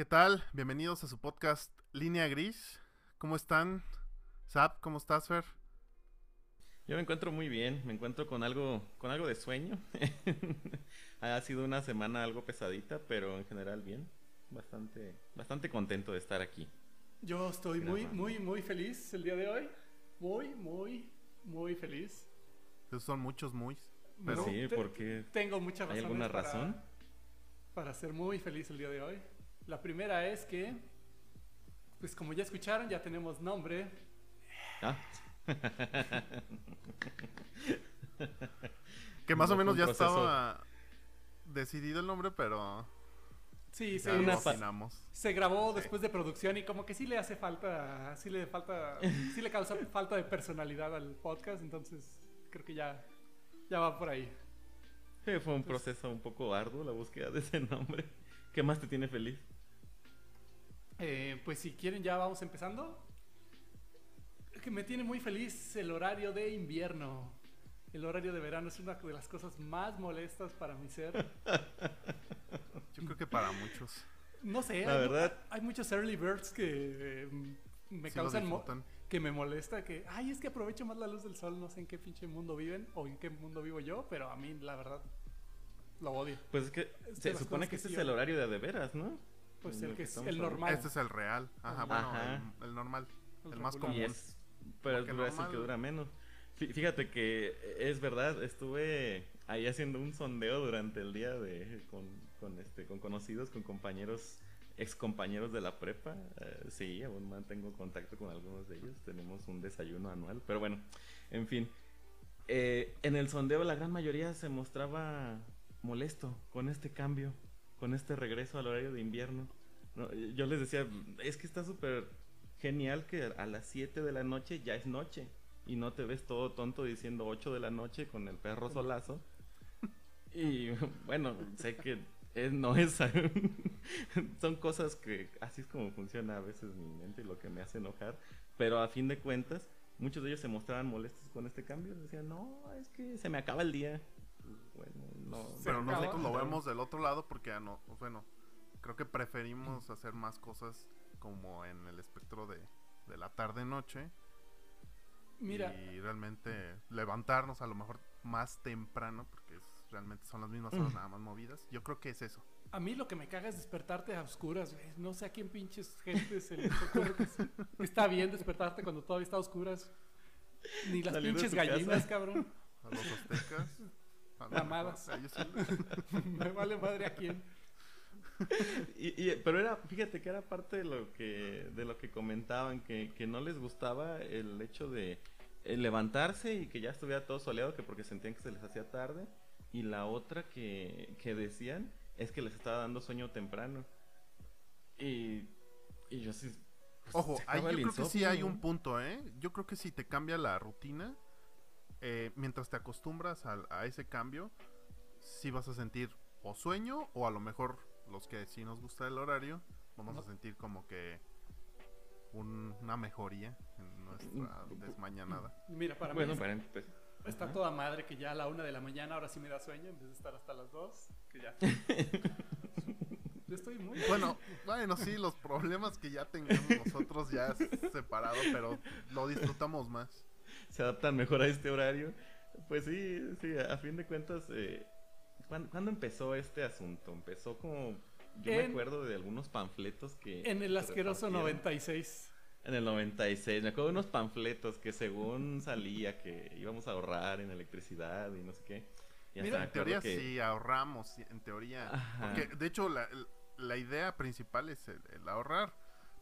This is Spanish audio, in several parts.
¿Qué tal? Bienvenidos a su podcast Línea Gris. ¿Cómo están? Zap, ¿cómo estás, Fer? Yo me encuentro muy bien, me encuentro con algo, con algo de sueño. ha sido una semana algo pesadita, pero en general bien. Bastante, bastante contento de estar aquí. Yo estoy muy, muy, muy feliz el día de hoy. Muy, muy, muy feliz. Esos son muchos muy. Pero sí, porque tengo muchas razones. ¿Hay alguna razón? Para, ser muy feliz el día de hoy. La primera es que, pues como ya escucharon, ya tenemos nombre. Ah. que más o menos ya estaba decidido el nombre, pero Sí, se, se grabó después de producción y como que sí le hace falta, sí le falta, sí le causa falta de personalidad al podcast, entonces creo que ya, ya va por ahí. fue un proceso un poco arduo la búsqueda de ese nombre. ¿Qué más te tiene feliz? Eh, pues si quieren ya vamos empezando. Que me tiene muy feliz el horario de invierno. El horario de verano es una de las cosas más molestas para mi ser. Yo creo que para muchos. No sé, la hay, verdad. Hay muchos early birds que eh, me causan que me molesta que, ay, es que aprovecho más la luz del sol, no sé en qué pinche mundo viven o en qué mundo vivo yo, pero a mí la verdad lo odio. Pues es que se supone que, ese es el horario de de veras, ¿no? Pues el que es el normal. Este es el real. Ajá, bueno, El, normal, el, más común. pero es el que dura menos. Fíjate que es verdad, estuve ahí haciendo un sondeo durante el día de con, este con conocidos, con compañeros, ex compañeros de la prepa. Eh, sí, aún mantengo contacto con algunos de ellos. Tenemos un desayuno anual, pero bueno, en fin. Eh, en el sondeo la gran mayoría se mostraba molesto con este cambio, con este regreso al horario de invierno. yo les decía, es que está súper genial que a las 7 de la noche ya es noche y no te ves todo tonto diciendo 8 de la noche con el perro solazo. Y bueno, sé que no es... son cosas que así es como funciona a veces mi mente y lo que me hace enojar. Pero a fin de cuentas, muchos de ellos se mostraban molestos con este cambio. Decían, no, es que se me acaba el día. Bueno, no. Pero nosotros lo vemos del otro lado porque, no, bueno, creo que preferimos hacer más cosas como en el espectro de, de la tarde-noche Mira. Y realmente levantarnos a lo mejor más temprano, porque realmente son las mismas horas mm. nada más movidas. Yo creo que es eso. A mí lo que me caga es despertarte a oscuras, No sé a quién pinches gente se le ocurre que está bien despertarte cuando todavía está a oscuras. Ni las pinches gallinas, cabrón. A los aztecas. Amadas. me vale madre a quién. y, pero era, fíjate que era parte de lo que, de lo que comentaban, que, que no les gustaba el hecho de levantarse y que ya estuviera todo soleado, que porque sentían que se les hacía tarde. Y la otra que, que decían es que les estaba dando sueño temprano. Y, y yo sí... Pues, Ojo, ahí yo creo que sí hay un punto, ¿eh? Yo creo que si te cambia la rutina, eh, mientras te acostumbras a, a ese cambio, sí vas a sentir o sueño o a lo mejor los que sí nos gusta el horario, vamos a sentir como que una mejoría en nuestra desmañanada. Mira, para bueno, mí está toda madre que ya a la una de la mañana ahora sí me da sueño en vez de estar hasta las dos, que ya... Yo estoy muy... Bueno, bueno, sí, los problemas que ya tengamos nosotros ya separado, pero lo disfrutamos más. Se adaptan mejor a este horario. Pues sí, sí, a fin de cuentas... Eh ¿Cuándo, empezó este asunto? Empezó como. Yo me acuerdo de algunos panfletos que. En el asqueroso 96. En el 96. Me acuerdo de unos panfletos que según salía que íbamos a ahorrar en electricidad y no sé qué. Mira, en teoría sí ahorramos, en teoría. Porque de hecho la, idea principal es el, ahorrar.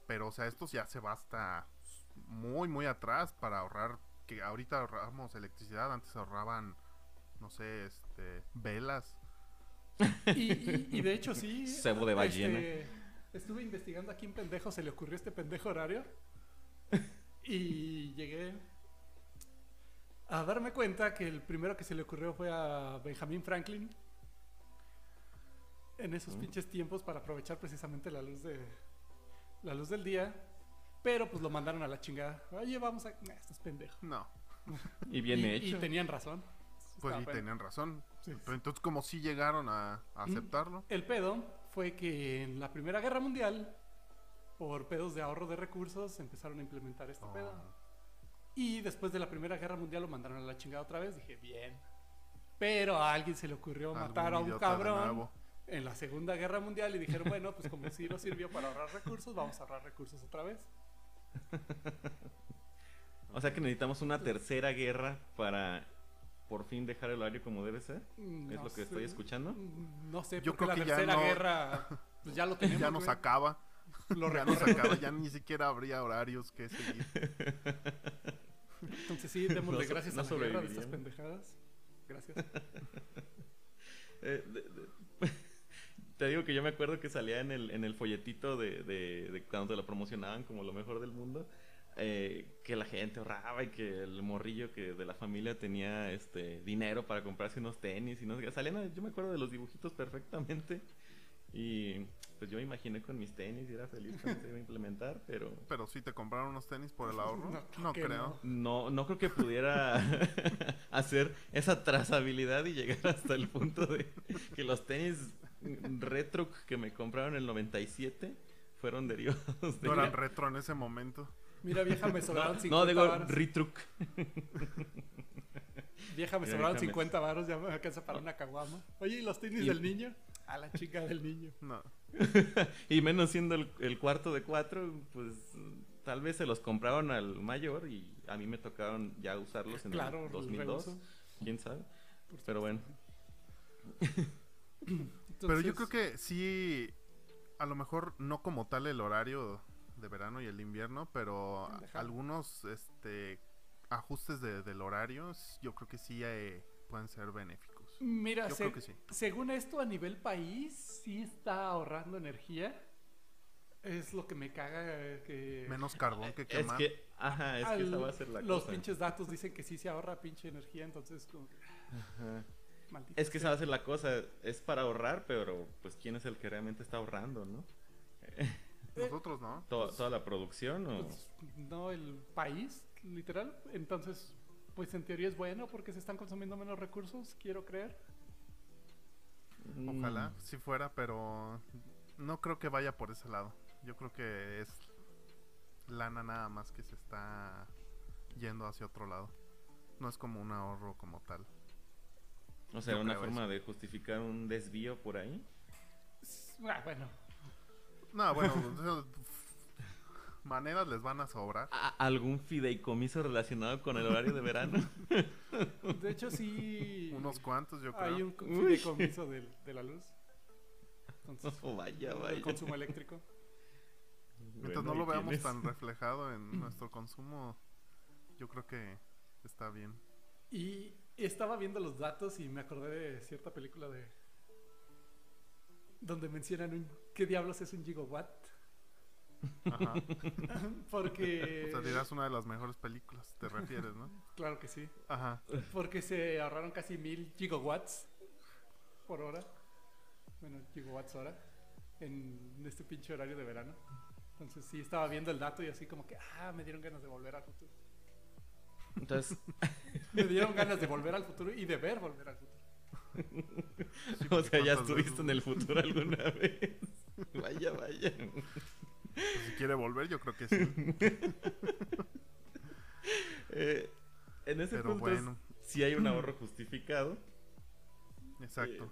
Pero o sea, esto ya se va hasta muy, muy atrás para ahorrar. Que ahorita ahorramos electricidad, antes ahorraban no sé, este, velas. Y, de hecho sí. Cebo de ballena. Este, estuve investigando a quién pendejo se le ocurrió este pendejo horario. Y llegué a darme cuenta que el primero que se le ocurrió fue a Benjamin Franklin. En esos mm. pinches tiempos para aprovechar precisamente la luz de la luz del día. Pero pues lo mandaron a la chingada. Oye, vamos a. Nah, esto es pendejo. No. Y bien hecho. Y tenían razón. Pues sí, tenían razón. Pero entonces, como si llegaron a, mm. aceptarlo. El pedo fue que en la Primera Guerra Mundial, por pedos de ahorro de recursos, empezaron a implementar este pedo. Oh. Y después de la Primera Guerra Mundial lo mandaron a la chingada otra vez. Dije, bien. Pero a alguien se le ocurrió matar a un cabrón en la Segunda Guerra Mundial y dijeron, bueno, pues como si no sirvió para ahorrar recursos, vamos a ahorrar recursos otra vez. o sea que necesitamos una tercera guerra para por fin dejar el horario como debe ser. ¿Es lo que estoy escuchando? No sé, yo creo la que tercera ya guerra pues ya lo tenemos. Ya nos acaba. Lo ya nos acaba, ya ni siquiera habría horarios que seguir. Entonces sí, démosle gracias a la guerra de estas pendejadas. Gracias. Eh, te digo que yo me acuerdo que salía en el, en el folletito de, de, cuando te lo promocionaban como lo mejor del mundo. Eh, que la gente ahorraba y que el morrillo que de la familia tenía este dinero para comprarse unos tenis y no sé Salían, yo me acuerdo de los dibujitos perfectamente. Y pues yo me imaginé con mis tenis y era feliz cuando se iba a implementar, pero... Pero si te compraron unos tenis por el ahorro, no, creo. No. no, creo que pudiera hacer esa trazabilidad y llegar hasta el punto de que los tenis retro que me compraron en el 97 fueron derivados de... No eran retro en ese momento. Mira, vieja, me sobraron no, 50 No, digo retruc. vieja, me sobraron 50 baros, ya me alcanza para una caguama. Oye, ¿y los tenis del niño? A la chica del niño. No. y menos siendo el, cuarto de cuatro, pues tal vez se los compraron al mayor y a mí me tocaron ya usarlos en el 2002. ¿Quién sabe? Pero bueno. Pero yo creo que sí, a lo mejor no como tal el horario de verano y el invierno, pero algunos este ajustes del horario yo creo que sí eh, pueden ser benéficos. Mira, según esto a nivel país, sí está ahorrando energía. Es lo que me caga que... Menos carbón que quemar. Es que, ajá, es que esa va a ser la Los pinches datos dicen que sí se ahorra pinche energía, entonces como Es que esa va a ser la cosa, es para ahorrar, pero pues quién es el que realmente está ahorrando, ¿no? Nosotros, ¿no? ¿Toda, la producción o...? Pues, no, el país, literal. Entonces, pues en teoría es bueno porque se están consumiendo menos recursos, quiero creer. Ojalá, si fuera, pero no creo que vaya por ese lado. Yo creo que es lana nada más que se está yendo hacia otro lado. No es como un ahorro como tal. O sea, una forma de justificar un desvío por ahí. Ah, bueno. No, bueno, maneras les van a sobrar. ¿Algún fideicomiso relacionado con el horario de verano? De hecho, sí. Unos cuantos, yo creo. Hay un fideicomiso de, de la luz. Entonces, oh, vaya, vaya. El consumo eléctrico. Mientras no lo veamos tan reflejado en nuestro consumo, yo creo que está bien. Y estaba viendo los datos y me acordé de cierta película de. donde mencionan un, qué diablos es un gigawatt. Ajá. Porque. O sea, dirás una de las mejores películas, te refieres, ¿no? claro que sí. Ajá. Porque se ahorraron casi mil gigawatts por hora. Bueno, gigawatts hora. En este pinche horario de verano. Entonces sí estaba viendo el dato y así como que, ah, me dieron ganas de volver al futuro. Entonces. me dieron ganas de volver al futuro y de ver volver al futuro. o sea, ya estuviste en el futuro alguna vez. vaya, vaya. Pues, si quiere volver, yo creo que sí. Eh, en ese punto bueno. sí hay un ahorro justificado. Exacto. Eh,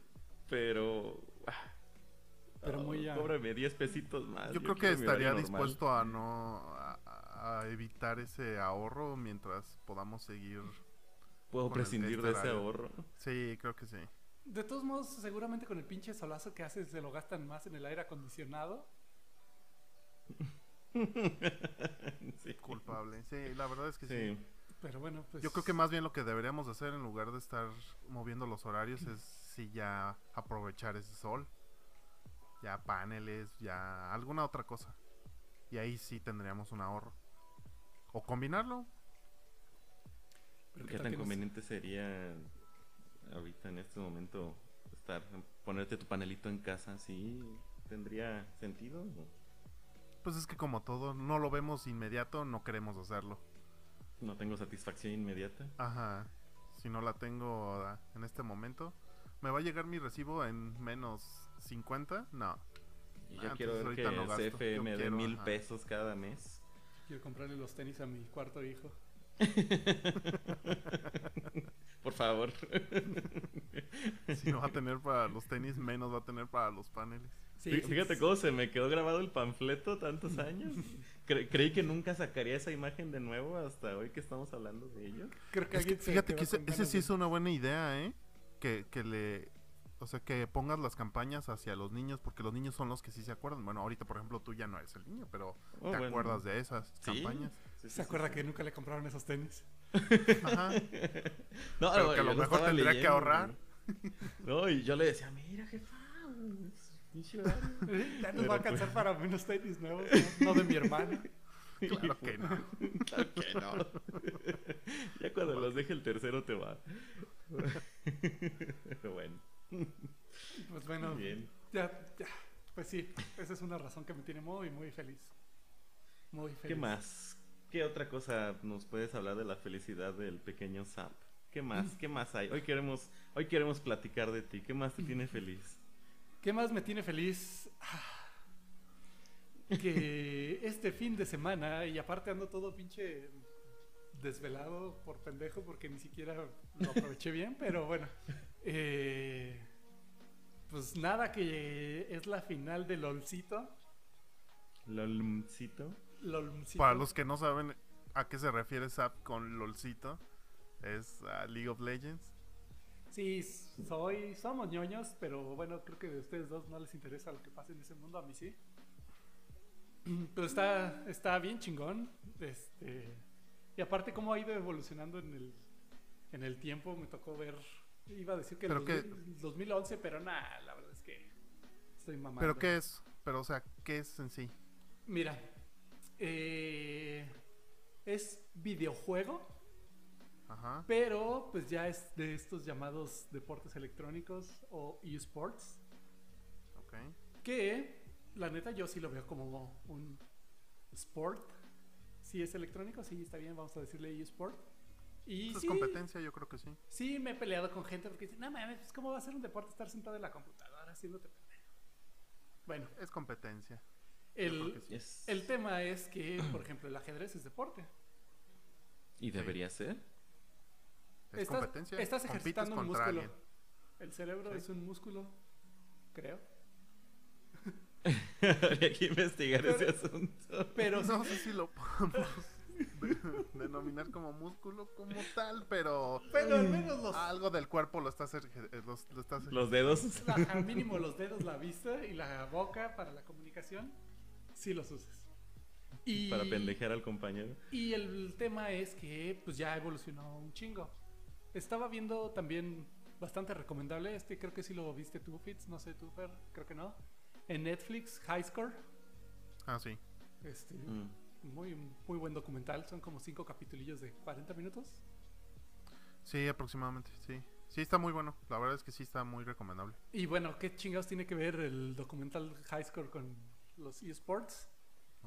pero... Ah, pero muy ya... Cóbrame 10 pesitos más. Yo, creo que estaría dispuesto a no... A, evitar ese ahorro mientras podamos seguir... ¿Puedo prescindir de ese ahorro? Sí, creo que sí. De todos modos, seguramente con el pinche solazo que haces se lo gastan más en el aire acondicionado sí. Culpable. Sí, la verdad es que sí. Pero bueno, pues... Yo creo que más bien lo que deberíamos hacer en lugar de estar moviendo los horarios es si ya aprovechar ese sol. Ya paneles, ya alguna otra cosa. Y ahí sí tendríamos un ahorro. O combinarlo. Pero ¿Qué tan conveniente sería ahorita en este momento estar ponerte tu panelito en casa? ¿Sí tendría sentido? Pues es que como todo, no lo vemos inmediato, no queremos hacerlo. No tengo satisfacción inmediata. Ajá. Si no la tengo ah, en este momento, me va a llegar mi recibo en menos 50, no. Y yo ah, quiero ver que no CF me dé mil pesos cada mes. Quiero comprarle los tenis a mi cuarto hijo. Por favor. si no va a tener para los tenis, menos va a tener para los paneles. Fíjate cómo se me quedó grabado el panfleto tantos años. creí que nunca sacaría esa imagen de nuevo hasta hoy que estamos hablando de ello. Creo que, fíjate que ese, sí es una buena idea, ¿eh? Que, que le o sea, que pongas las campañas hacia los niños, porque los niños son los que sí se acuerdan. Bueno, ahorita, por ejemplo, tú ya no eres el niño, pero oh, ¿te acuerdas de esas campañas? ¿Se acuerda que nunca le compraron esos tenis? Ajá. no, pero que a lo mejor tendría que ahorrar. No, y yo le decía, mira, jefa, ya nos va a alcanzar para unos tenis nuevos, ¿no? de mi hermana. Claro que no. Claro que no. ya cuando los deje el tercero te va. Pero bueno. Pues bueno, ya, ya, pues sí, esa es una razón que me tiene muy, muy feliz. Muy feliz. ¿Qué más? ¿Qué otra cosa nos puedes hablar de la felicidad del pequeño Zap? ¿Qué más? ¿Qué más hay? Hoy queremos, hoy queremos platicar de ti. ¿Qué más te tiene feliz? ¿Qué más me tiene feliz? Ah, que este fin de semana, y aparte ando todo pinche desvelado por pendejo porque ni siquiera lo aproveché bien, pero bueno. Eh, pues nada, que es la final de LOLcito. LOLcito. Para los que no saben a qué se refiere Zap con LOLcito, es League of Legends. Sí, soy, somos ñoños, pero bueno, creo que de ustedes dos no les interesa lo que pasa en ese mundo, a mí sí. Pero está, está bien chingón. Este, y aparte cómo ha ido evolucionando en el, en el tiempo, me tocó ver Iba a decir que el 2011, pero nada, la verdad es que estoy mamando. ¿Pero qué es? Pero, o sea, ¿qué es en sí? Mira, eh, es videojuego, Ajá. pero pues ya es de estos llamados deportes electrónicos o eSports. Ok. Que, la neta, yo sí lo veo como un sport. Si es electrónico, sí, está bien, vamos a decirle eSport. Y es competencia, yo creo que sí. Sí, me he peleado con gente porque dicen, no mames, pues, ¿cómo va a ser un deporte estar sentado en la computadora haciéndote Bueno. Es competencia. El, el tema es que, por ejemplo, el ajedrez es deporte. ¿Y debería ser? Es competencia. Estás ejercitando un músculo. El cerebro es un músculo, creo. Habría que investigar ese asunto. Pero no sé si lo podemos denominar como músculo como tal, pero. Pero al menos los. Algo del cuerpo lo estás. Los, los dedos. al mínimo los dedos, la vista y la boca para la comunicación. Sí los usas. Y, para pendejear al compañero. Y el tema es que pues ya evolucionó un chingo. Estaba viendo también bastante recomendable. Este creo que sí lo viste tú, Fitz. No sé tú, Fer. Creo que no. En Netflix, High Score. Ah, sí. Este. Mm muy, muy buen documental. Son como cinco capitulillos de 40 minutos. Sí, aproximadamente, sí. Sí, está muy bueno. La verdad es que sí está muy recomendable. Y bueno, ¿qué chingados tiene que ver el documental High Score con los eSports?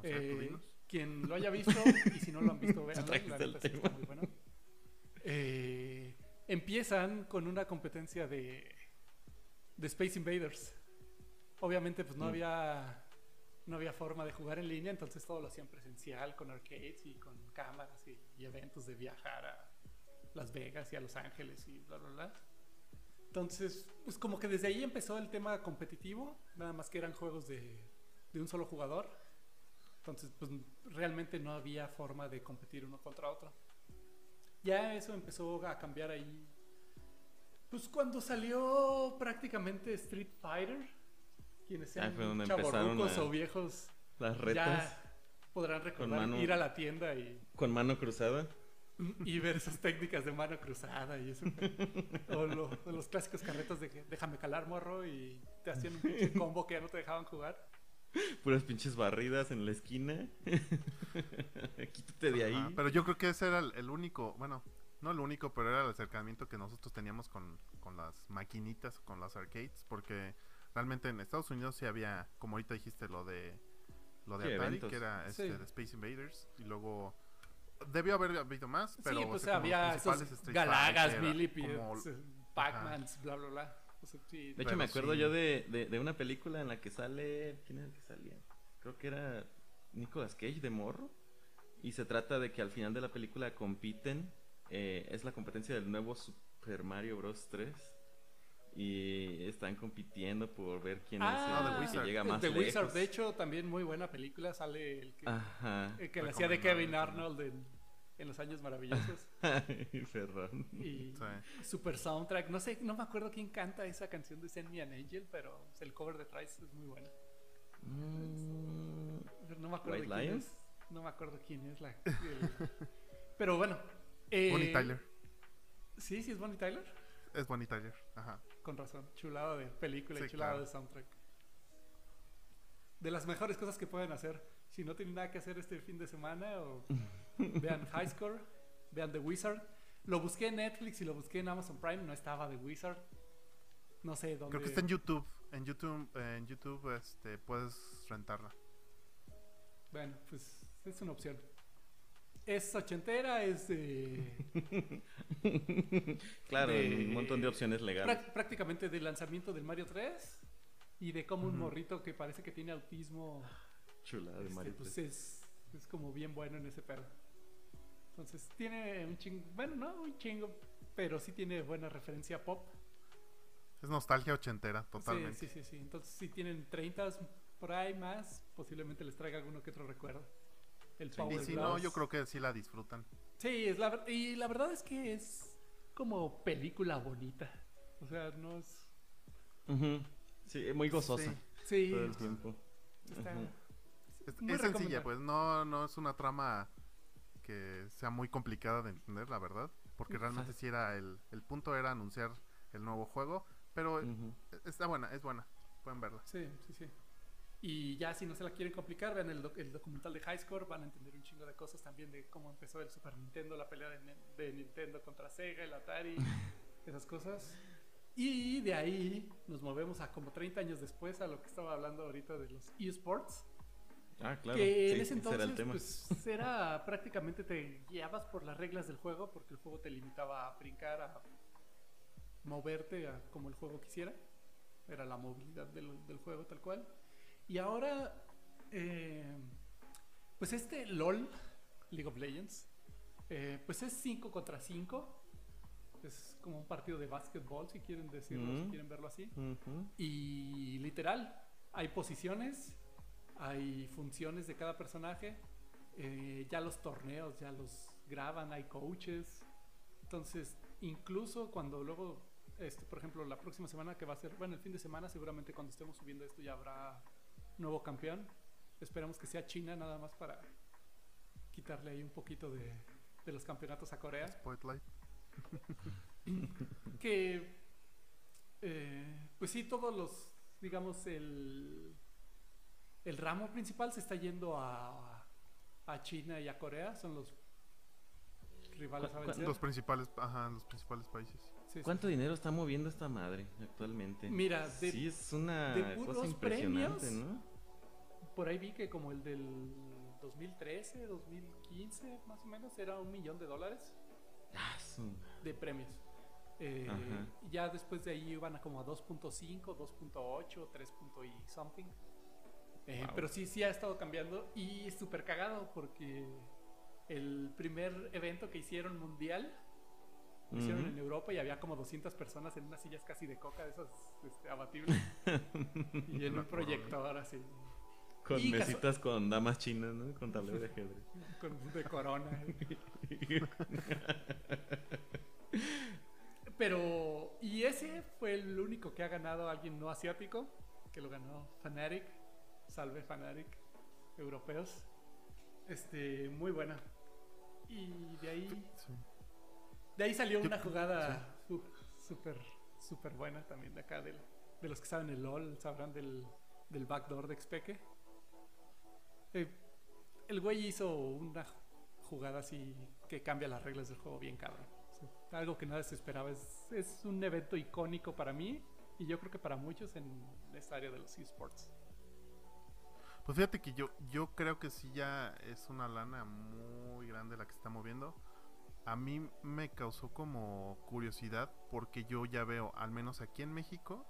eh, quien lo haya visto, y si no lo han visto, veanlo. está muy bueno. Eh, empiezan con una competencia de, de Space Invaders. Obviamente, pues no mm. había no había forma de jugar en línea, entonces todo lo hacían presencial con arcades y con cámaras y, eventos de viajar a Las Vegas y a Los Ángeles y bla, bla, bla. Entonces, pues como que desde ahí empezó el tema competitivo, nada más que eran juegos de, de un solo jugador. Entonces, pues realmente no había forma de competir uno contra otro. Ya eso empezó a cambiar ahí. Pues cuando salió prácticamente Street Fighter, quienes sean ah, o viejos las retas. Ya podrán recordar ir a la tienda y con mano cruzada. y ver esas técnicas de mano cruzada y eso. O los clásicos carretos de déjame calar morro y te hacían un combo que ya no te dejaban jugar. Puras pinches barridas en la esquina. Quítate de ahí. Pero yo creo que ese era el, único bueno no el único pero era el acercamiento que nosotros teníamos con, con las maquinitas con las arcades porque realmente en Estados Unidos sí había, como ahorita dijiste, lo de lo de Atari, que era este, de Space Invaders, y luego debió haber habido más, pero sí, pues había esos Galagas, Pac-Mans, bla bla bla. de hecho, me acuerdo yo de, de, una película en la que sale. ¿Quién es el que salía? Creo que era Nicolas Cage de Morro. Y se trata de que al final de la película compiten. Eh, es la competencia del nuevo Super Mario Bros. 3 y están compitiendo por ver quién es ah, el que llega más The Wizard, de hecho, también muy buena película. Sale el que, que le hacía de Kevin Arnold en, en Los Años Maravillosos. Ferran. Y super soundtrack. No sé, no me acuerdo quién canta esa canción de Send Me an Angel, pero el cover de Trice es muy bueno. Mm, no me acuerdo quién es. No me acuerdo quién es la. pero bueno. Eh, Bonnie Tyler. Sí, sí es Bonnie Tyler. Es Bonnie Tyler, ajá. Con razón. Chulado de película y chulado de soundtrack. De las mejores cosas que pueden hacer. Si no tienen nada que hacer este fin de semana, o vean High Score, vean The Wizard. Lo busqué en Netflix y lo busqué en Amazon Prime, no estaba The Wizard. No sé dónde. Creo que está en YouTube. En YouTube, en YouTube este, puedes rentarla. Bueno, pues es una opción. Es ochentera, es de. claro, un montón de opciones legales. prácticamente del lanzamiento del Mario 3 y de como un morrito que parece que tiene autismo. Chula de este, Mario pues es, es como bien bueno en ese pedo. Entonces tiene un chingo. Bueno, no un chingo, pero sí tiene buena referencia pop. Es nostalgia ochentera, totalmente. Sí, sí, sí. sí. Entonces, si tienen 30 por ahí más, posiblemente les traiga alguno que otro recuerdo. El y si no, yo creo que sí la disfrutan. Sí, es la, y la verdad es que es como película bonita. O sea, no es. Sí, muy gozosa. Sí. Todo el tiempo. es, sencilla, pues no, no es una trama que sea muy complicada de entender, la verdad. Porque realmente sí era el, el punto era anunciar el nuevo juego. Pero está buena, es buena. Pueden verla. Sí, sí, sí. Y ya si no se la quieren complicar, vean el, el, documental de High Score, van a entender un chingo de cosas también de cómo empezó el Super Nintendo, la pelea de, de Nintendo contra Sega, el Atari, esas cosas. Y de ahí nos movemos a como 30 años después a lo que estaba hablando ahorita de los eSports. Ah, claro. Que en ese entonces pues, era prácticamente te guiabas por las reglas del juego porque el juego te limitaba a brincar, a moverte a como el juego quisiera. Era la movilidad del, del juego tal cual. Y ahora, eh, pues este LOL, League of Legends, eh, pues es 5 contra 5. Es como un partido de básquetbol, si quieren decirlo, si quieren verlo así. Y literal, hay posiciones, hay funciones de cada personaje. Eh, ya los torneos ya los graban, hay coaches. Entonces, incluso cuando luego, este, por ejemplo, la próxima semana que va a ser, bueno, el fin de semana, seguramente cuando estemos subiendo esto ya habrá nuevo campeón. Esperamos que sea China nada más para quitarle ahí un poquito de, de los campeonatos a Corea. Spotlight. que, eh, pues sí, todos los, digamos, el, el ramo principal se está yendo a, a China y a Corea, son los rivales a vencer. Los principales, ajá, los principales países. ¿Cuánto dinero está moviendo esta madre actualmente? Mira, de, sí es una cosa impresionante, ¿no? Por ahí vi que como el del 2013, 2015, más o menos, era un millón de dólares de premios. Eh, ya después de ahí iban a como a 2.5, 2.8, 3. y something. Eh, pero sí, sí ha estado cambiando y súper cagado porque el primer evento que hicieron mundial lo hicieron en Europa y había como 200 personas en unas sillas casi de coca de esas este, abatibles y en un proyector así. Con mesitas con damas chinas, ¿no? Con tablero de ajedrez. con, de corona. Pero, y ese fue el único que ha ganado alguien no asiático, que lo ganó Fanatic. Salve Fanatic, europeos. Este, muy buena. Y de ahí. De ahí salió una jugada súper, súper buena también de acá. Del, de los que saben el LOL, sabrán del, del backdoor de Xpeke. Eh, el güey hizo una jugada así que cambia las reglas del juego bien cabrón. algo que nadie se esperaba. Es, es un evento icónico para mí y yo creo que para muchos en esta área de los esports. Pues fíjate que yo, yo creo que sí ya es una lana muy grande la que se está moviendo a mí me causó como curiosidad porque yo ya veo, al menos aquí en México,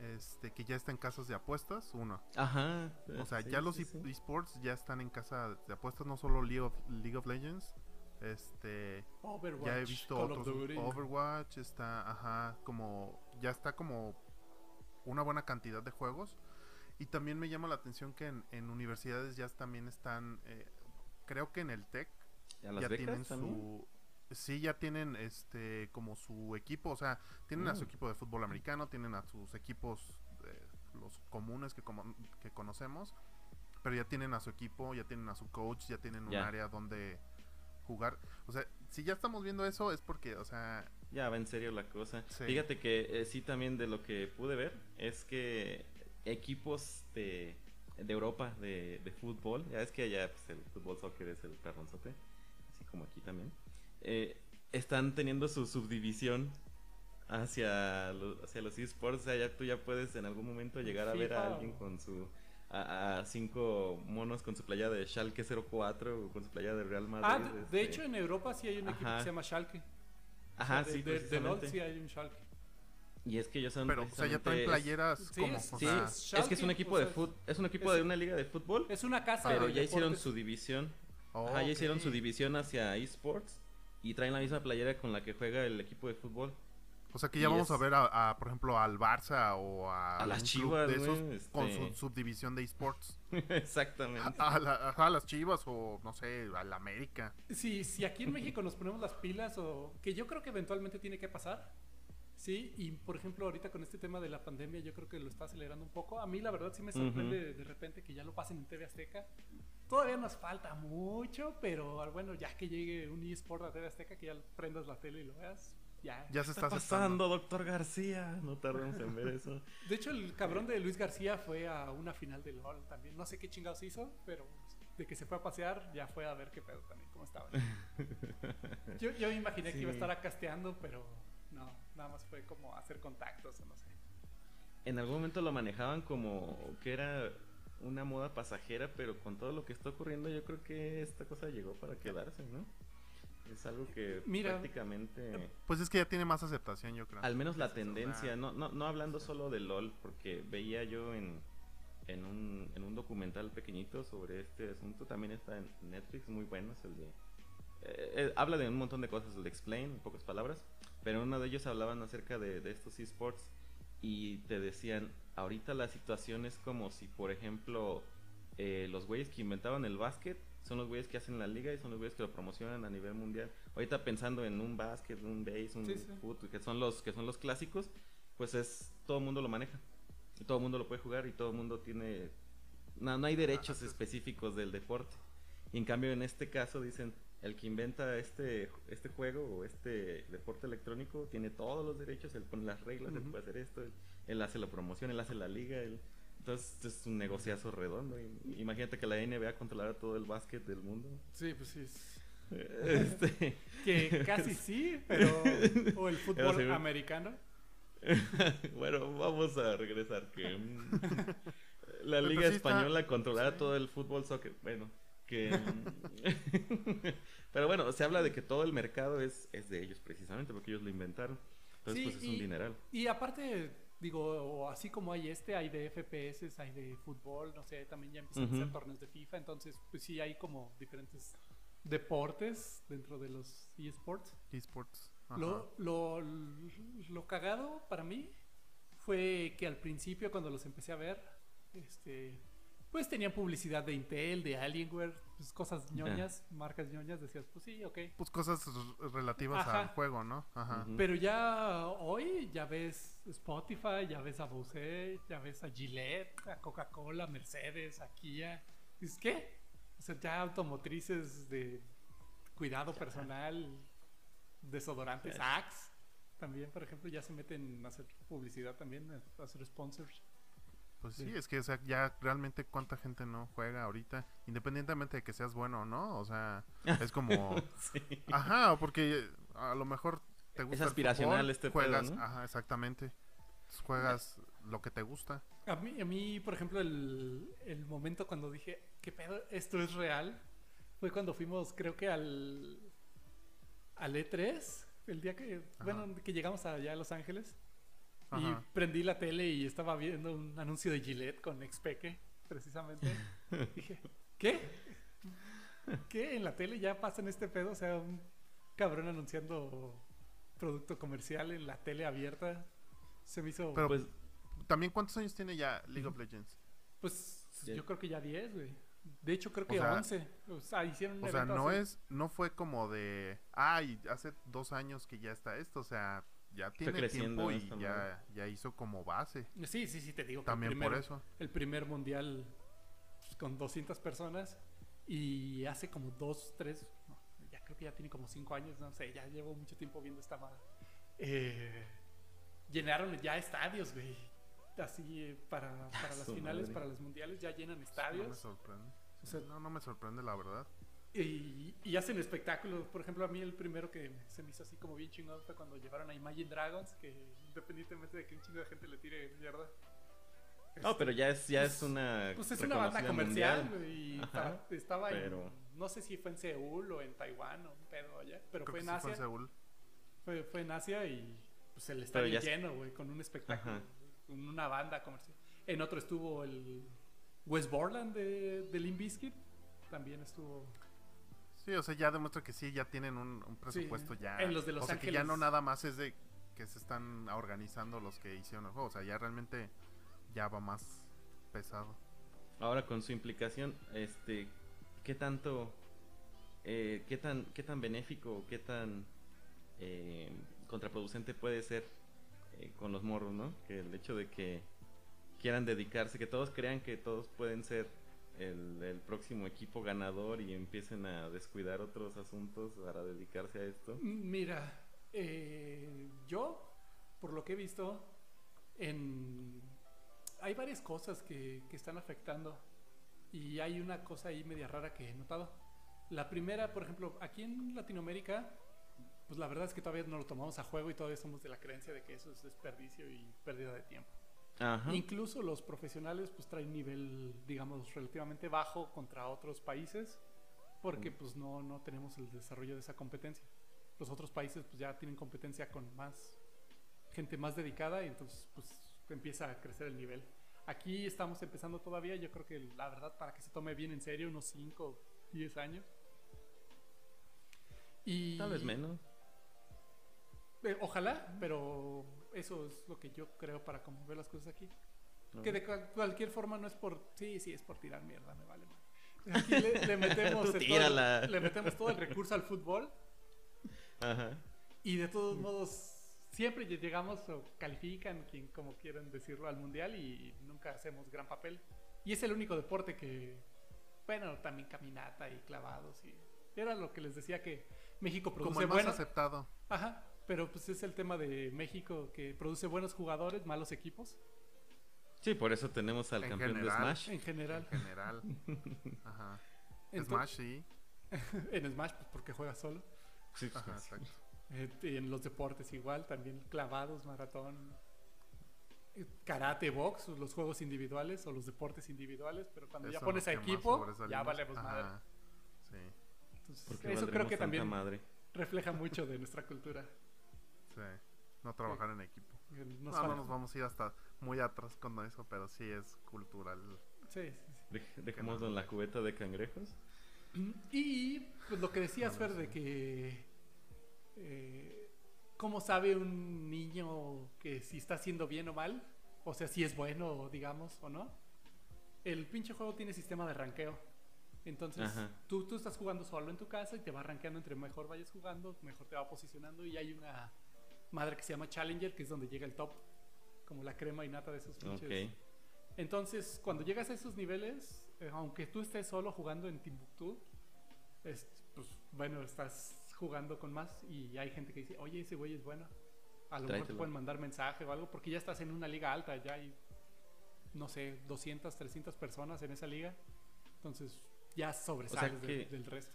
este, que ya está en casas de apuestas, uno. Ajá. O sea, ya los esports ya están en casa de apuestas, no solo League of, League of Legends. Este, ya he visto otros. Overwatch está, ajá, como ya está como una buena cantidad de juegos. Y también me llama la atención que en, universidades ya también están, eh, creo que en el TEC ya tienen su sí ya tienen este como su equipo, o sea, tienen a su mm. equipo de fútbol americano, tienen a sus equipos los comunes que como, que conocemos, pero ya tienen a su equipo, ya tienen a su coach, ya tienen un área donde jugar. O sea, si ya estamos viendo eso es porque, o sea, ya va en serio la cosa. Fíjate que eh, sí también de lo que pude ver es que equipos de, de Europa de, de fútbol, ya es que allá pues, el fútbol soccer es el perronzote como aquí también, eh, están teniendo su subdivisión hacia los, hacia los esports. O sea, ya tú ya puedes en algún momento llegar a ver a alguien con su. A, cinco monos con su playa de Schalke 04 o con su playa de Real Madrid. Ah, de, este. hecho en Europa sí hay un equipo que se llama Schalke. Ajá, sí, de, de, sí hay un Schalke. Y es que ellos son. Pero, o sea, ya traen playeras sí, como. Sí, es que es un equipo de fútbol. Es un equipo de una liga de fútbol. Es una casa. Pero ya hicieron su división. Ajá, ya hicieron su división hacia esports y traen la misma playera con la que juega el equipo de fútbol. O sea que ya vamos a ver, a, por ejemplo, al Barça o a, las Chivas con este su subdivisión de esports. Exactamente. A, las Chivas o, no sé, al América. Sí, si aquí en México nos ponemos las pilas o que yo creo que eventualmente tiene que pasar, Sí, y por ejemplo, ahorita con este tema de la pandemia, yo creo que lo está acelerando un poco. A mí, la verdad, sí me sorprende de repente que ya lo pasen en TV Azteca. Todavía nos falta mucho, pero bueno, ya que llegue un eSport a TV Azteca, que ya prendas la tele y lo veas, ya. Ya se está, pasando, doctor García. No tardamos en ver eso. De hecho, el cabrón de Luis García fue a una final de LOL también. No sé qué chingados hizo, pero de que se fue a pasear, ya fue a ver qué pedo también, cómo estaba. yo, yo me imaginé que iba a estar acasteando, pero nada más fue como hacer contactos o no sé. En algún momento lo manejaban como que era una moda pasajera, pero con todo lo que está ocurriendo yo creo que esta cosa llegó para quedarse, ¿no? Es algo que prácticamente... Pues es que ya tiene más aceptación, yo creo. Al menos la tendencia, no, no, no hablando solo de LOL, porque veía yo en, en, un, en un documental pequeñito sobre este asunto, también está en Netflix, muy bueno, es el de... Eh, eh, habla de un montón de cosas, el de Explain, en pocas palabras, pero uno de ellos hablaban acerca de, de estos esports y te decían, ahorita la situación es como si, por ejemplo, eh, los güeyes que inventaban el básquet son los güeyes que hacen la liga y son los güeyes que lo promocionan a nivel mundial. Ahorita pensando en un básquet, un base, un fútbol, que son los que son los clásicos, pues es todo el mundo lo maneja. Y todo el mundo lo puede jugar y todo el mundo tiene no, no hay derechos específicos del deporte. Y en cambio en este caso dicen, el que inventa este, este juego o este deporte electrónico tiene todos los derechos, él pone las reglas, él puede hacer esto, él, hace la promoción, él hace la liga, entonces es un negociazo redondo. Imagínate que la NBA controlara todo el básquet del mundo. Sí, pues sí. Este... que casi sí, pero... o el fútbol americano. bueno, vamos a regresar. Que mm, la Liga Española controlara todo el fútbol soccer. Bueno, que... Pero bueno, se habla de que todo el mercado es, es de ellos precisamente porque ellos lo inventaron. Entonces, pues es un dineral. Y aparte, digo, así como hay este, hay de FPS, hay de fútbol, no sé, también ya empiezan a hacer torneos de FIFA. Entonces, pues sí hay como diferentes deportes dentro de los eSports. eSports. Lo, lo, lo cagado para mí fue que al principio cuando los empecé a ver, este pues tenían publicidad de Intel, de Alienware, pues cosas ñoñas, marcas ñoñas, decías, pues sí, ok. Pues cosas relativas al juego, ¿no? Ajá. Pero ya hoy ya ves Spotify, ya ves a Bose, ya ves a Gillette, a Coca-Cola, Mercedes, a Kia. ¿Es qué? O sea, ya automotrices de cuidado personal, desodorantes, Axe, también, por ejemplo, ya se meten a hacer publicidad también, a hacer sponsors. Pues sí, es que o sea, ya realmente cuánta gente no juega ahorita, independientemente de que seas bueno o no, o sea, es como... Ajá, porque a lo mejor te gusta... Es aspiracional este juegas, Ajá, exactamente. Juegas lo que te gusta. A mí, a mí por ejemplo, el, el momento cuando dije, ¿qué pedo? ¿Esto es real? Fue cuando fuimos, creo que al... al E3, el día que, bueno, que llegamos allá a Los Ángeles. Y prendí la tele y estaba viendo un anuncio de Gillette con Expeque, precisamente. Dije, ¿qué? ¿Qué? En la tele ya pasa en este pedo, o sea, un cabrón anunciando producto comercial en la tele abierta. Se me hizo. Pero pues. También, ¿cuántos años tiene ya League of Legends? Pues yo creo que ya 10, güey. De hecho, creo que 11. O sea, hicieron un O sea, no es. No fue como de. Ay, hace dos años que ya está esto. O sea, ya tiene tiempo y ya, ya hizo como base. Sí, sí, sí, te digo. También por eso. El primer mundial con 200 personas y hace como dos, tres, ya creo que ya tiene como cinco años, no sé, ya llevo mucho tiempo viendo esta madre. Eh, llenaron ya estadios, güey. Así eh, para, para las finales, para los mundiales, ya llenan estadios. No me sorprende. no, no me sorprende, la verdad. Y, y, hacen espectáculos. Por ejemplo, a mí el primero que se me hizo así como bien chingón fue cuando llevaron a Imagine Dragons, que independientemente de que un chingo de gente le tire mierda, no, pero ya es, ya es una. Pues es una banda comercial, y estaba en. No sé si fue en Seúl o en Taiwán o un pedo allá, pero fue en Asia. Fue en Seúl. Fue, en Asia y pues el estadio lleno, güey, con un espectáculo, con una banda comercial. En otro estuvo el West Borland de, de Limp Bizkit, también estuvo. Sí, o sea, ya demuestra que sí, ya tienen un, presupuesto ya. En los de Los o sea, que ya no nada más es de que se están organizando los que hicieron el juego, o sea, ya realmente ya va más pesado. Ahora con su implicación, este, ¿qué tanto, eh, qué tan, qué tan benéfico, qué tan eh, contraproducente puede ser eh, con los morros, ¿no? Que el hecho de que quieran dedicarse, que todos crean que todos pueden ser el, próximo equipo ganador y empiecen a descuidar otros asuntos para dedicarse a esto? Mira, yo, por lo que he visto, en hay varias cosas que, que, están afectando y hay una cosa ahí media rara que he notado. La primera, por ejemplo, aquí en Latinoamérica, pues la verdad es que todavía no lo tomamos a juego y todavía somos de la creencia de que eso es desperdicio y pérdida de tiempo. Incluso los profesionales pues traen nivel, digamos, relativamente bajo contra otros países porque pues no, no tenemos el desarrollo de esa competencia. Los otros países pues ya tienen competencia con más gente más dedicada y entonces pues empieza a crecer el nivel. Aquí estamos empezando todavía, yo creo que la verdad para que se tome bien en serio, unos 5, 10 años. Y, Tal vez menos. Eh, ojalá, pero eso es lo que yo creo para cómo veo las cosas aquí. Que de cualquier forma no es por... Sí, sí, es por tirar mierda, me vale Aquí le, metemos todo, le metemos todo el recurso al fútbol. Ajá. Y de todos modos siempre llegamos o califican, quien como quieran decirlo, al mundial y nunca hacemos gran papel. Y es el único deporte que, bueno, también caminata y clavados y era lo que les decía que México produce como el más aceptado. Ajá, pero pues es el tema de México que produce buenos jugadores, malos equipos. Sí, por eso tenemos al campeón de Smash. En general. En general. Ajá. Smash sí. en Smash pues porque juega solo. Sí, Ajá, exacto. Eh, en los deportes igual, también clavados, maratón, eh, karate, box, los juegos individuales o los deportes individuales, pero cuando ya pones a equipo, ya valemos madre. eso creo que también refleja mucho de nuestra cultura. Sí, no trabajar en equipo. no, nos vamos a ir hasta muy atrás con eso, pero sí es cultural. Sí, sí, Dejémoslo en la cubeta de cangrejos. Y pues lo que decías, Fer, de que eh, ¿cómo sabe un niño que si está haciendo bien o mal? O sea, si es bueno, digamos, o no. El pinche juego tiene sistema de ranqueo. Entonces, tú, tú estás jugando solo en tu casa y te va rankeando entre mejor vayas jugando, mejor te va posicionando. Y hay una madre que se llama Challenger, que es donde llega el top, como la crema y nata de esos pinches. Entonces, cuando llegas a esos niveles, eh, aunque tú estés solo jugando en Timbuktu, es, pues bueno, estás jugando con más y hay gente que dice, oye, ese güey es bueno. A lo mejor te pueden mandar mensaje o algo porque ya estás en una liga alta, ya hay, no sé, 200, 300 personas en esa liga. Entonces ya sobresales del resto.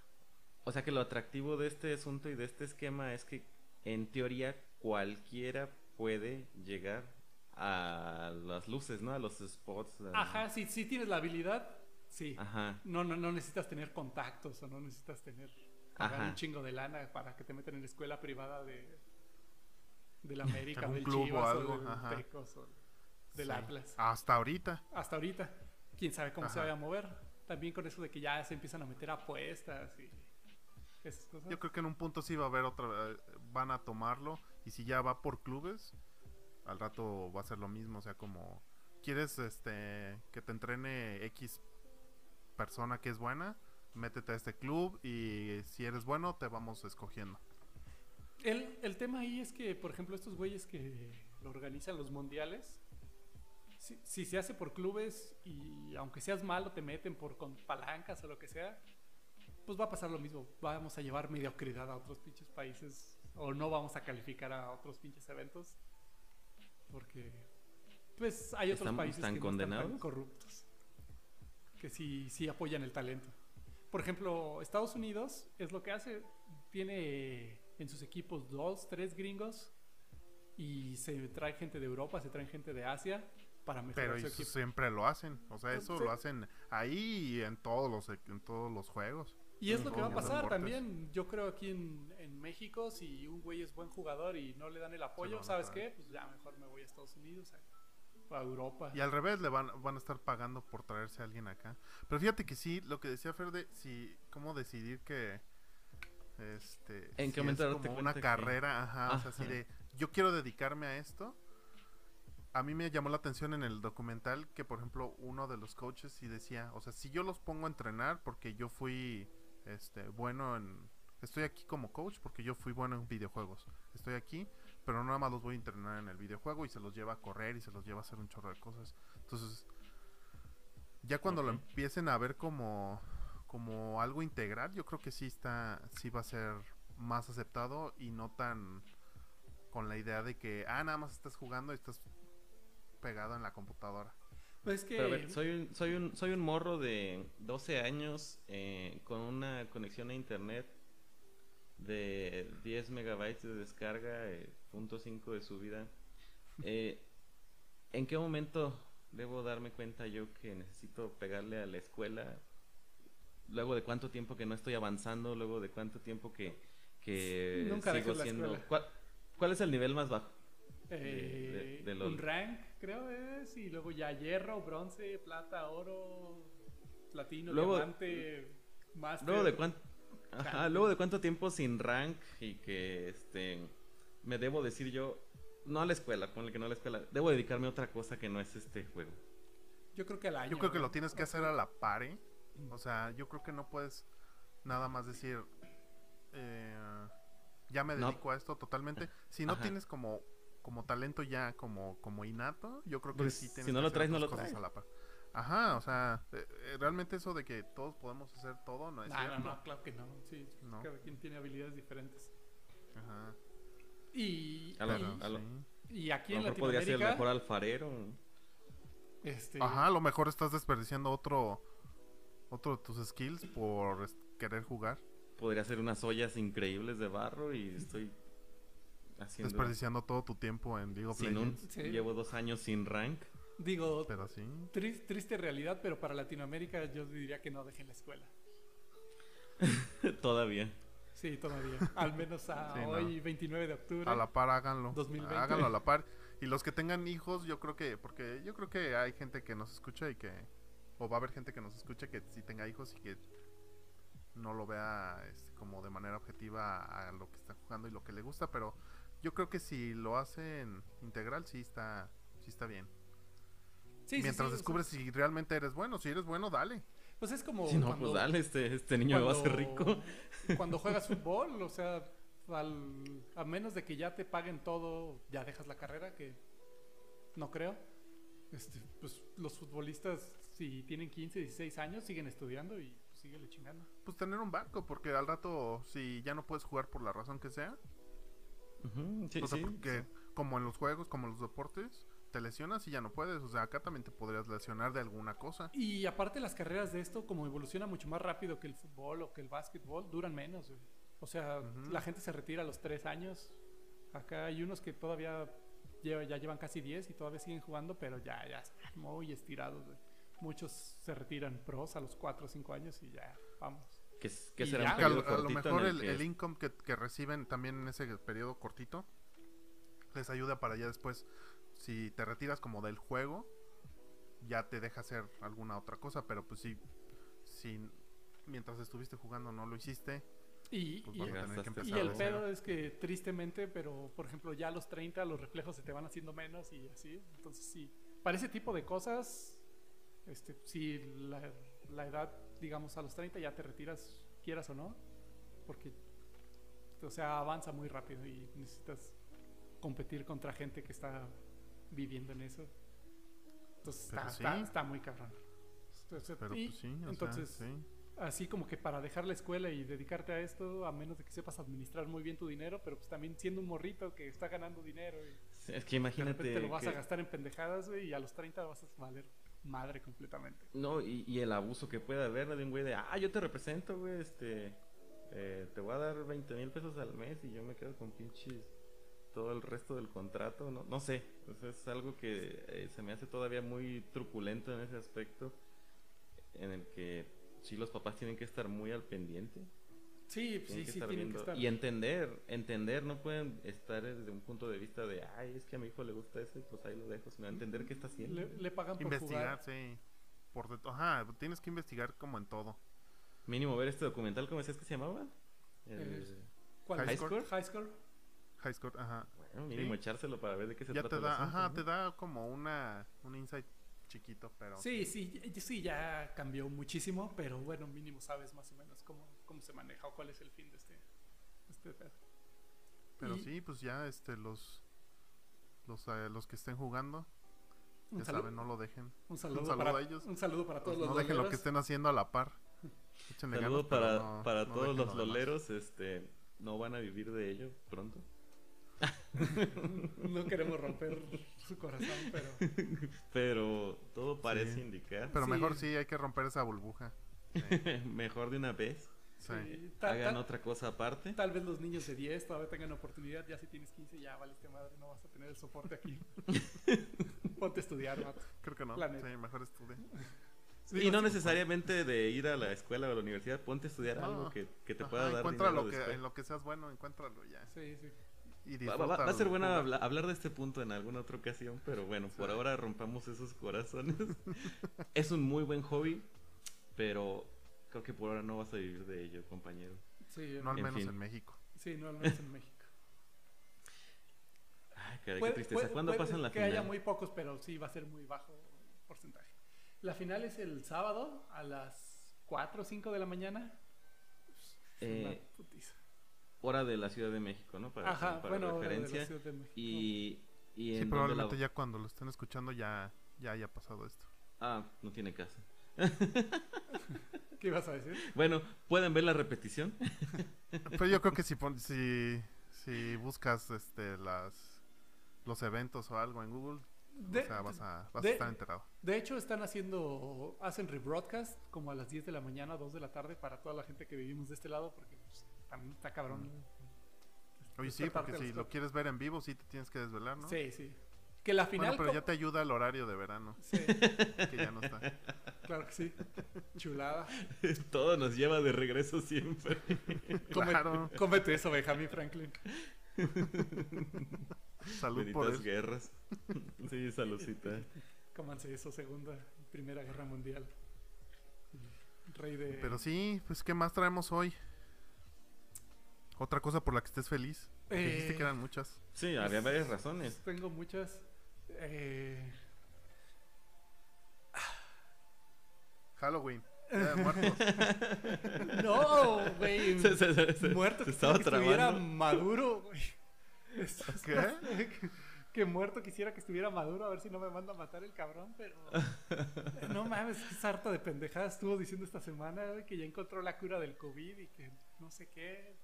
O sea que lo atractivo de este asunto y de este esquema es que en teoría cualquiera puede llegar a las luces, ¿no? A los spots. Ajá, si, si tienes la habilidad, sí. Ajá. No, no, no necesitas tener contactos o no necesitas tener pagar un chingo de lana para que te metan en la escuela privada de del América, del Chivas o, del Tecos o del Atlas. Hasta ahorita. Hasta ahorita. Quién sabe cómo se vaya a mover. También con eso de que ya se empiezan a meter apuestas y esas cosas. Yo creo que en un punto sí va a haber otra, eh, van a tomarlo y si ya va por clubes, al rato va a ser lo mismo, o sea, como quieres este que te entrene X persona que es buena, métete a este club y si eres bueno te vamos escogiendo. El, el tema ahí es que, por ejemplo, estos güeyes que lo organizan los mundiales, si, si, se hace por clubes y aunque seas malo te meten por con palancas o lo que sea, pues va a pasar lo mismo. Vamos a llevar mediocridad a otros pinches países o no vamos a calificar a otros pinches eventos porque pues hay otros países que condenados? están corruptos que sí, sí apoyan el talento. Por ejemplo, Estados Unidos es lo que hace, tiene en sus equipos dos, tres gringos y se trae gente de Europa, se trae gente de Asia para mejorar Pero siempre lo hacen, o sea, eso lo hacen ahí y en todos los en todos los juegos. Y es lo que va a pasar también, yo creo aquí en, México, si un güey es buen jugador y no le dan el apoyo, ¿sabes qué? Pues ya mejor me voy a Estados Unidos, a, Europa. Y al revés, le van, van a estar pagando por traerse a alguien acá. Pero fíjate que sí, lo que decía Ferde, si, cómo decidir que este en qué momento es como una carrera ajá, o sea así de yo quiero dedicarme a esto a mí me llamó la atención en el documental que por ejemplo uno de los coaches sí decía o sea si yo los pongo a entrenar porque yo fui este bueno en estoy aquí como coach porque yo fui bueno en videojuegos. Estoy aquí pero nada más los voy a entrenar en el videojuego y se los lleva a correr y se los lleva a hacer un chorro de cosas. Entonces ya cuando lo empiecen a ver como como algo integral, yo creo que sí está, sí va a ser más aceptado y no tan con la idea de que, ah, nada más estás jugando y estás pegado en la computadora. Pues que... soy, un, soy, un, soy un morro de 12 años eh, con una conexión a internet de 10 megabytes de descarga, eh, punto .5 de subida. Eh, ¿En qué momento debo darme cuenta yo que necesito pegarle a la escuela luego de cuánto tiempo que no estoy avanzando, luego de cuánto tiempo que, que sigo siendo... ¿Cuál, es el nivel más bajo? Eh, un rank, creo es, y luego ya hierro, bronce, plata, oro, platino, diamante, master. Luego de cuánto... luego de cuánto tiempo sin rank y que este me debo decir yo no a la escuela, ponle que no a la escuela, debo dedicarme a otra cosa que no es este juego. Yo creo que al año. Yo creo que lo tienes que hacer a la par, ¿eh? O sea, yo creo que no puedes nada más decir, eh, ya me dedico a esto totalmente. Si no tienes como como talento ya como como innato, yo creo que pues, sí tienes si no lo traes, no lo traes. A la par. Ajá, o sea, eh, eh, realmente eso de que todos podemos hacer todo no es cierto. No, no, claro que no. Sí, cada quien tiene habilidades diferentes. Ajá. Y, y, aquí en Latinoamérica podría ser el mejor alfarero. Este... Ajá, a lo mejor estás desperdiciando otro otro de tus skills por querer jugar. Podría hacer unas ollas increíbles de barro y estoy haciendo... Desperdiciando todo tu tiempo en League of Llevo dos años sin rank. Digo, pero sí. triste realidad, pero para Latinoamérica yo diría que no dejen la escuela. todavía. Sí, todavía. Al menos a hoy, 29 de octubre. A la par háganlo. Háganlo a la par. Y los que tengan hijos, yo creo que, porque yo creo que hay gente que nos escucha y que o va a haber gente que nos escuche que si tenga hijos y que no lo vea este, como de manera objetiva a lo que está jugando y lo que le gusta, pero yo creo que si lo hacen integral sí está sí está bien. Mientras descubres si realmente eres bueno, si eres bueno, dale. Pues es como si no, pues dale, este, este niño me va a hacer rico. Cuando juegas fútbol, o sea, a menos de que ya te paguen todo, ya dejas la carrera, que no creo. Este, pues los futbolistas si tienen 15, 16 años, siguen estudiando y pues, sigue chingando. Pues tener un banco, porque al rato, si ya no puedes jugar por la razón que sea, sí, o sea, porque como en los juegos, como en los deportes, te lesionas y ya no puedes. O sea, acá también te podrías lesionar de alguna cosa. Y aparte las carreras de esto, como evoluciona mucho más rápido que el fútbol o que el básquetbol, duran menos. O sea, la gente se retira a los 3 años. Acá hay unos que todavía ya llevan casi 10 y todavía siguen jugando, pero ya, ya están muy estirados. Muchos se retiran pros a los 4 o 5 años y ya, vamos. que, que será un a, a, lo mejor el, income que, que, reciben también en ese periodo cortito les ayuda para ya después, si te retiras como del juego, ya te deja hacer alguna otra cosa, pero pues sí, si mientras estuviste jugando no lo hiciste. Y, pues y, el pedo es que tristemente, pero por ejemplo ya a los 30 los reflejos se te van haciendo menos y así. Entonces sí, para ese tipo de cosas, este, si la, la edad, digamos, a los 30 ya te retiras, quieras o no, porque, o sea, avanza muy rápido y necesitas competir contra gente que está viviendo en eso. Entonces está, está, muy cabrón. Entonces, pues sí, entonces así como que para dejar la escuela y dedicarte a esto, a menos de que sepas administrar muy bien tu dinero, pero pues también siendo un morrito que está ganando dinero. es que imagínate. te lo vas a gastar en pendejadas, y a los 30 vas a valer madre completamente. No, y, y el abuso que puede haber de un güey de, ah, yo te represento, güey, este, eh, te voy a dar 20 mil pesos al mes y yo me quedo con pinches todo el resto del contrato, no, no sé, es algo que eh, se me hace todavía muy truculento en ese aspecto, en el que sí los papás tienen que estar muy al pendiente. Sí, sí, sí, tienen que estar. Y entender, entender, no pueden estar desde un punto de vista de, ay, es que a mi hijo le gusta eso y pues ahí lo dejo, sino entender qué está haciendo. Le, pagan por Investigar, sí. Por Ajá, tienes que investigar como en todo. Mínimo ver este documental, ¿cómo decías que se llamaba? ¿Cuál? High Score. High Score. High Score, ajá. Bueno, mínimo echárselo para ver de qué se ya trata. Te da, ajá, te da como una, un insight chiquito, pero... Sí, sí, sí, ya cambió muchísimo, pero bueno, mínimo sabes más o menos cómo, cómo se maneja o cuál es el fin de este, este Pero sí, pues ya este los los, eh, los que estén jugando, ya saben, no lo dejen. Un saludo, para, a ellos. Un saludo para todos pues los No dejen lo que estén haciendo a la par. Un saludo para, para todos los loleros, este, no van a vivir de ello pronto. no queremos romper su corazón, pero. Pero todo parece indicar. Pero mejor sí, hay que romper esa burbuja. mejor de una vez. Hagan otra cosa aparte. Tal vez los niños de 10 todavía tengan oportunidad. Ya si tienes 15, ya valiste madre, no vas a tener el soporte aquí. Ponte a estudiar, mato. Creo que no. Sí, mejor estudie. y no necesariamente de ir a la escuela o a la universidad, ponte a estudiar algo que, que te pueda dar encuentra lo que, en lo que seas bueno, encuéntralo ya. Sí, sí. Va, a ser bueno hablar de este punto en alguna otra ocasión, pero bueno, por ahora rompamos esos corazones. es un muy buen hobby, pero creo que por ahora no vas a vivir de ello, compañero. Sí, no al menos en México. Sí, no al menos en México. Ay, qué tristeza. ¿Cuándo pasan la final? Que haya muy pocos, pero sí va a ser muy bajo porcentaje. La final es el sábado a las 4 o 5 de la mañana. Eh, hora de la Ciudad de México, ¿no? Para, Ajá, bueno, referencia. de México. Y, y sí, probablemente ya cuando lo estén escuchando ya, ya haya pasado esto. Ah, no tiene caso. ¿Qué ibas a decir? Bueno, ¿pueden ver la repetición? Pues yo creo que si, si, si buscas este, las, los eventos o algo en Google, o sea, vas, a, vas a, estar enterado. De hecho, están haciendo, hacen rebroadcast como a las 10 de la mañana, 2 de la tarde para toda la gente que vivimos de este lado, porque pues, está cabrón. Oye, sí, porque si lo quieres ver en vivo, sí te tienes que desvelar, ¿no? Sí, sí. Que la final. Bueno, pero ya te ayuda el horario de verano. Sí. que ya no está. Claro que sí. Chulada. Todo nos lleva de regreso siempre. claro. Cómete eso, Benjamin Franklin. Salud por por guerras. sí, saludcita. Cómanse eso, Segunda, Primera Guerra Mundial. Rey de. Pero sí, pues, ¿qué más traemos hoy? ¿Otra cosa por la que estés feliz? Eh, dijiste que eran muchas. Sí, había varias razones. Tengo muchas. Eh... Halloween. muertos. no, güey. Muerto. Se estaba que estuviera maduro, güey. ¿Qué? que muerto quisiera que estuviera maduro a ver si no me manda a matar el cabrón, pero no mames, es harta de pendejadas estuvo diciendo esta semana que ya encontró la cura del COVID y que no sé qué.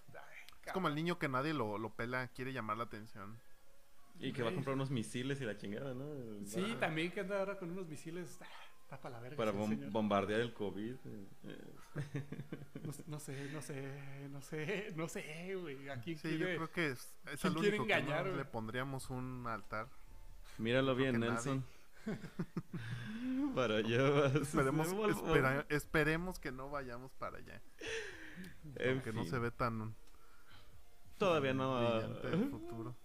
Es como el niño que nadie lo, lo pela, quiere llamar la atención. Y que va a comprar unos misiles y la chingada, ¿no? Sí, también que anda ahora con unos misiles. Ah, para la verga. Para bombardear el COVID. No, sé, no sé, no sé, no sé, güey. Aquí sí, yo creo que es, es el único engañar, que le pondríamos un altar. Míralo bien, Nelson. para allá Esperemos, esperemos que no vayamos para allá. Aunque no se ve tan. Todavía no. El futuro.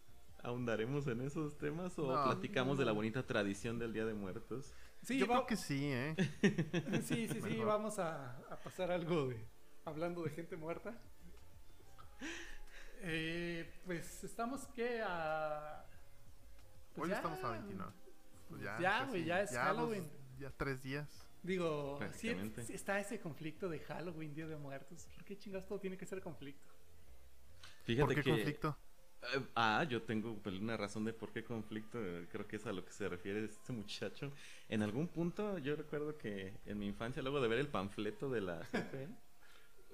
¿Ahondaremos en esos temas o platicamos de la bonita tradición del Día de Muertos? Sí, yo creo que sí, ¿eh? sí, sí, sí, vamos a, pasar algo de. Hablando de gente muerta. Eh, pues estamos que a. Pues Hoy estamos a 29. Pues ya, güey, ya es Halloween. ya tres días. Digo, sí, está ese conflicto de Halloween, Día de Muertos. ¿Por qué chingados todo tiene que ser conflicto? Fíjate ¿Por qué conflicto? Eh, ah, yo tengo pues, una razón de por qué conflicto. Creo que es a lo que se refiere este muchacho. En algún punto, yo recuerdo que en mi infancia, luego de ver el panfleto de la CFE,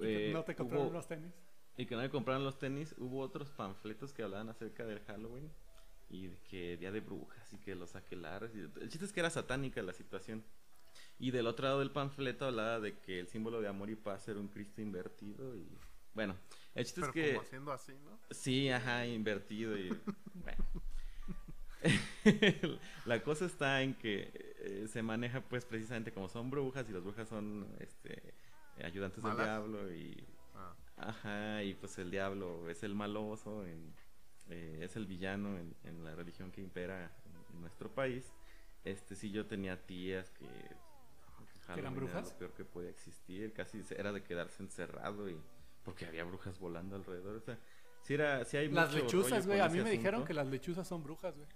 eh, ¿No te compraron los tenis? Y que no me compraron los tenis, hubo otros panfletos que hablaban acerca del Halloween y de que día de brujas y que los aquelares. El chiste es que era satánica la situación. Y del otro lado del panfleto hablaba de que el símbolo de amor y paz era un Cristo invertido y bueno, el chiste es que como haciendo así, ¿no? Sí, ajá, invertido y bueno. la cosa está en que eh, se maneja pues precisamente como son brujas y las brujas son este ayudantes del diablo y ah. ajá y pues el diablo es el maloso eh, es el villano en, la religión que impera en, nuestro país este sí yo tenía tías que eran brujas? lo peor que podía existir, casi era de quedarse encerrado y porque había brujas volando alrededor. O sea, si era, si hay Las lechuzas, güey, a mí me dijeron que las lechuzas son brujas, güey.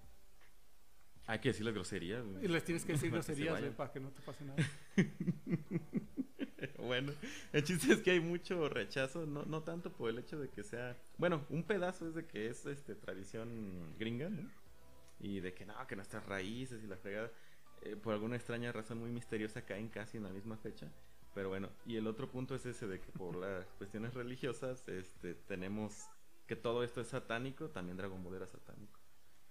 Hay que decirle groserías, güey. Y les tienes que decir groserías, güey, para que no te pase nada. bueno, el chiste es que hay mucho rechazo, no, no tanto por el hecho de que sea, bueno, un pedazo es de que es este tradición gringa, ¿no? Y de que no, que nuestras raíces y la fregada. Eh, por alguna extraña razón muy misteriosa caen casi en la misma fecha. Pero bueno, y el otro punto es ese de que por las cuestiones religiosas este, tenemos que todo esto es satánico, también Dragon Ball era satánico.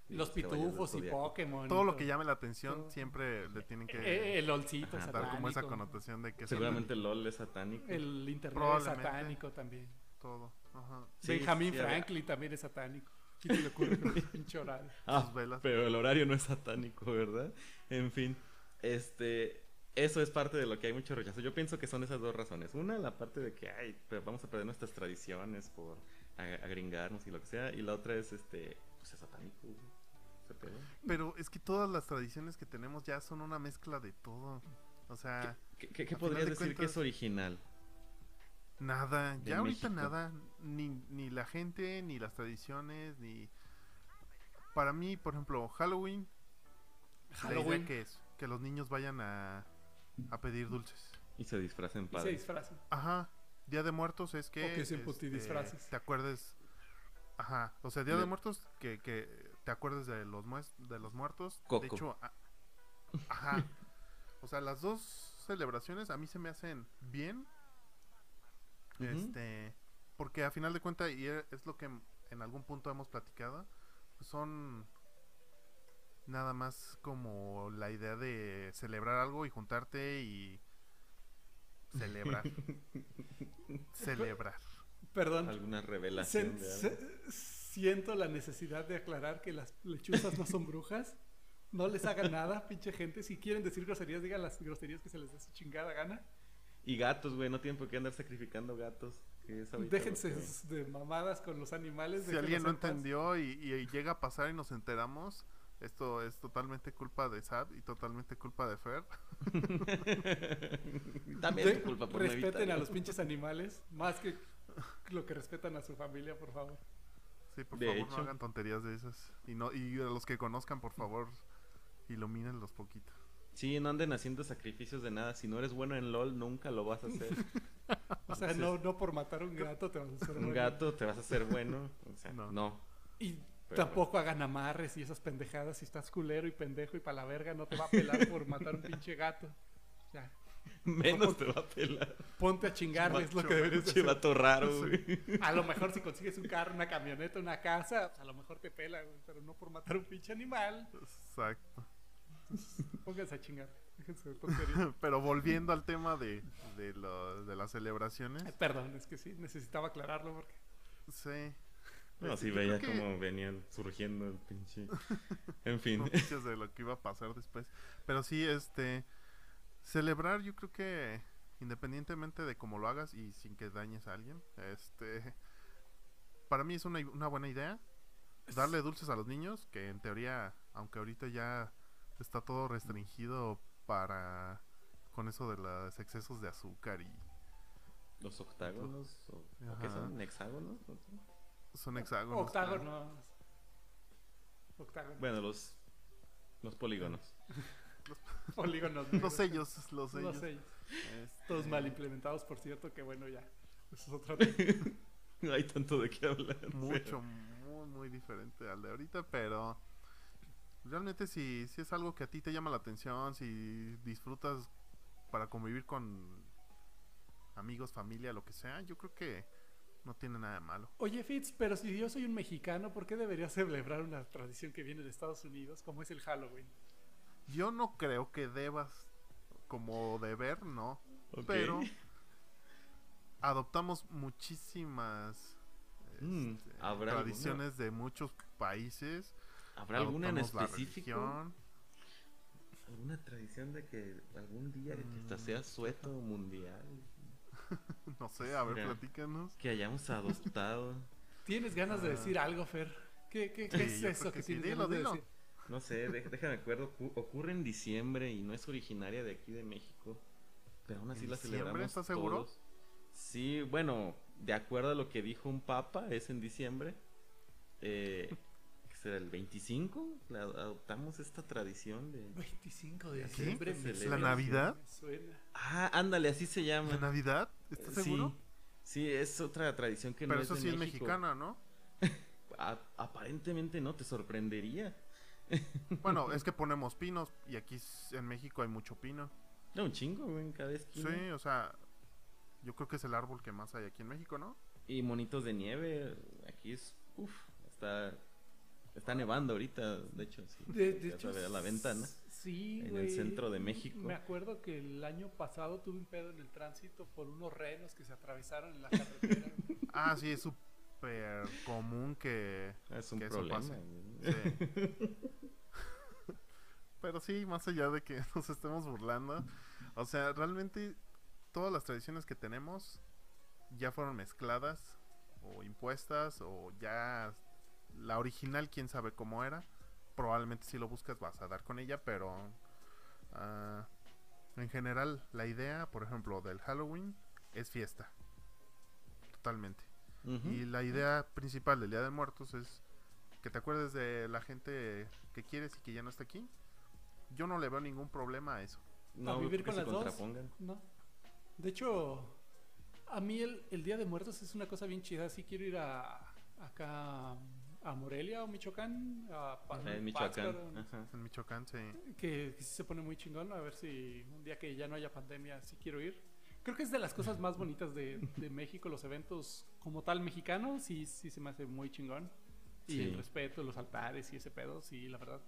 Los pitufos y Pokémon. Todo lo que llame la atención siempre le tienen que... Eh, el LOLcito Dar como esa connotación de que... Seguramente el LOL es satánico. El internet es satánico también. Todo. Ajá. Benjamin Franklin también es satánico. ¿Quién se le ocurre con pinche horario? Ah, pero el horario no es satánico, ¿verdad? En fin, este, eso es parte de lo que hay mucho rechazo. Yo pienso que son esas dos razones. Una, la parte de que ay, vamos a perder nuestras tradiciones por agringarnos y lo que sea. Y la otra es, este, pues es satánico. Pero es que todas las tradiciones que tenemos ya son una mezcla de todo. O sea, ¿qué, qué, podrías decir que es original? Nada, ya ahorita nada. Ni, ni la gente, ni las tradiciones, ni. Para mí, por ejemplo, Halloween. Halloween. que es? Que los niños vayan a, a pedir dulces. Y se disfracen para. Se disfracen. Ajá. Día de Muertos es que. O que se este, disfraces. Te acuerdes. Ajá. O sea, Día de Muertos que, que te acuerdes de los, de los muertos. De hecho, ajá. o sea, las dos celebraciones a mí se me hacen bien este, porque a final de cuentas, y e, es lo que en algún punto hemos platicado, pues son nada más como la idea de celebrar algo y juntarte y celebrar. celebrar. Perdón. Alguna revelación. siento la necesidad de aclarar que las lechuzas no son brujas. No les hagan nada, pinche gente. Si quieren decir groserías, digan las groserías que se les dé su chingada gana. Y gatos, güey, no tienen por qué andar sacrificando gatos. Déjense de mamadas con los animales. Si alguien no entendió y, llega a pasar y nos enteramos, esto es totalmente culpa de Sad y totalmente culpa de Fer. También es culpa por Respeten a los pinches animales más que lo que respetan a su familia, por favor. Sí, por favor, no hagan tonterías de esas. Y, no, y a los que conozcan, por favor, ilumínenlos poquito. Sí, no anden haciendo sacrificios de nada. Si no eres bueno en LOL, nunca lo vas a hacer. o sea, no, no por matar un gato te vas a hacer bueno. Un gato te vas a hacer bueno. O sea, no. Y tampoco hagan amarres y esas pendejadas. Si estás culero y pendejo y para la verga, no te va a pelar por matar un pinche gato. Ya. Menos te va a pelar. Ponte a chingar, es lo que deberías hacer. Chivato raro, güey. A lo mejor si consigues un carro, una camioneta, una casa, a lo mejor te pela, güey. Pero no por matar un pinche animal. Exacto. Pónganse a chingar. Pero volviendo al tema de, de, las celebraciones. perdón, es que sí, necesitaba aclararlo porque. Sí. No, sí, veía cómo venían surgiendo el pinche. En fin. Noticias de lo que iba a pasar después. Pero sí, este. Celebrar, yo creo que independientemente de cómo lo hagas y sin que dañes a alguien, este, para mí es una, una buena idea darle dulces a los niños, que en teoría, aunque ahorita ya está todo restringido para con eso de los excesos de azúcar y los octágonos o, qué son hexágonos son hexágonos octágonos bueno los los polígonos. Los polígonos los sellos los sellos, todos este, mal implementados por cierto que bueno ya. Eso es otra hay tanto de qué hablar mucho muy muy diferente al de ahorita pero realmente si, si es algo que a ti te llama la atención si disfrutas para convivir con amigos, familia, lo que sea, yo creo que no tiene nada de malo. Oye, Fitz, pero si yo soy un mexicano, ¿por qué debería celebrar una tradición que viene de Estados Unidos, como es el Halloween? Yo no creo que debas, como deber, no. Pero adoptamos muchísimas mm, este, tradiciones de muchos países. ¿Habrá alguna en específico? ¿Alguna tradición de que algún día que sea sueto mundial? no sé, a ver, platícanos. Que hayamos adoptado. ¿Tienes ganas de ah. decir algo, Fer? ¿Qué, qué, es eso que, tienes ganas de decir? No sé, déjame acuerdo. Ocurre en diciembre y no es originaria de aquí de México. Pero aún así la celebramos. ¿Estás seguro? Sí, bueno, de acuerdo a lo que dijo un papa, es en diciembre. Eh, será el 25? adoptamos esta tradición de 25 de diciembre. ¿La Navidad? Ah, ándale, así se llama. ¿La Navidad? ¿Estás seguro? Sí, es otra tradición que Pero no eso es sí es mexicana, ¿no? aparentemente no, te sorprendería. bueno, es que ponemos pinos y aquí en México hay mucho pino. No, un chingo, en cada esquina. Sí, o sea, yo creo que es el árbol que más hay aquí en México, ¿no? Y monitos de nieve, aquí es, uff, está Está nevando ahorita, de hecho, sí. De, hecho, a la ventana. Sí, En el centro de México. Me acuerdo que el año pasado tuve un pedo en el tránsito por unos renos que se atravesaron en la carretera. ah, sí, es súper común que, es un problema. Eso Sí. Pero sí, más allá de que nos estemos burlando, o sea, realmente todas las tradiciones que tenemos ya fueron mezcladas o impuestas o ya la original, quién sabe cómo era. Probablemente si lo buscas vas a dar con ella, pero uh, en general la idea, por ejemplo, del Halloween es fiesta. Totalmente. Y la idea principal del Día de Muertos es que te acuerdes de la gente que quieres y que ya no está aquí. Yo no le veo ningún problema a eso. No, vivir con las dos. No. De hecho, a mí el, el, Día de Muertos es una cosa bien chida. Sí quiero ir a acá a Morelia o Michoacán. A en Michoacán. En Michoacán, sí. Que, sí se pone muy chingón. A ver si un día que ya no haya pandemia, sí quiero ir. Creo que es de las cosas más bonitas de, de México, los eventos como tal mexicanos, sí, sí se me hace muy chingón. Y el respeto, los altares y ese pedo, sí, la verdad.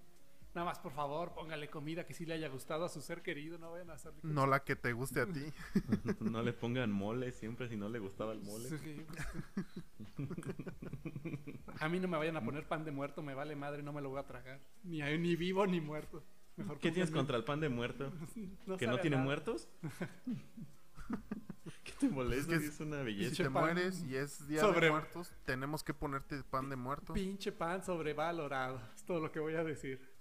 Nada más, por favor, póngale comida que sí le haya gustado a su ser querido, no vayan a hacerle... No la que te guste a ti. no le pongan mole siempre si no le gustaba el mole. a mí no me vayan a poner pan de muerto, me vale madre, no me lo voy a tragar. Ni, ni vivo ni muerto. ¿Qué tienes contra el pan de muerto? ¿Que no tiene muertos? ¿Qué te molesta? Es, una belleza. Si te mueres y es día de muertos, tenemos que ponerte pan de muerto. Pinche pan sobrevalorado. Es todo lo que voy a decir.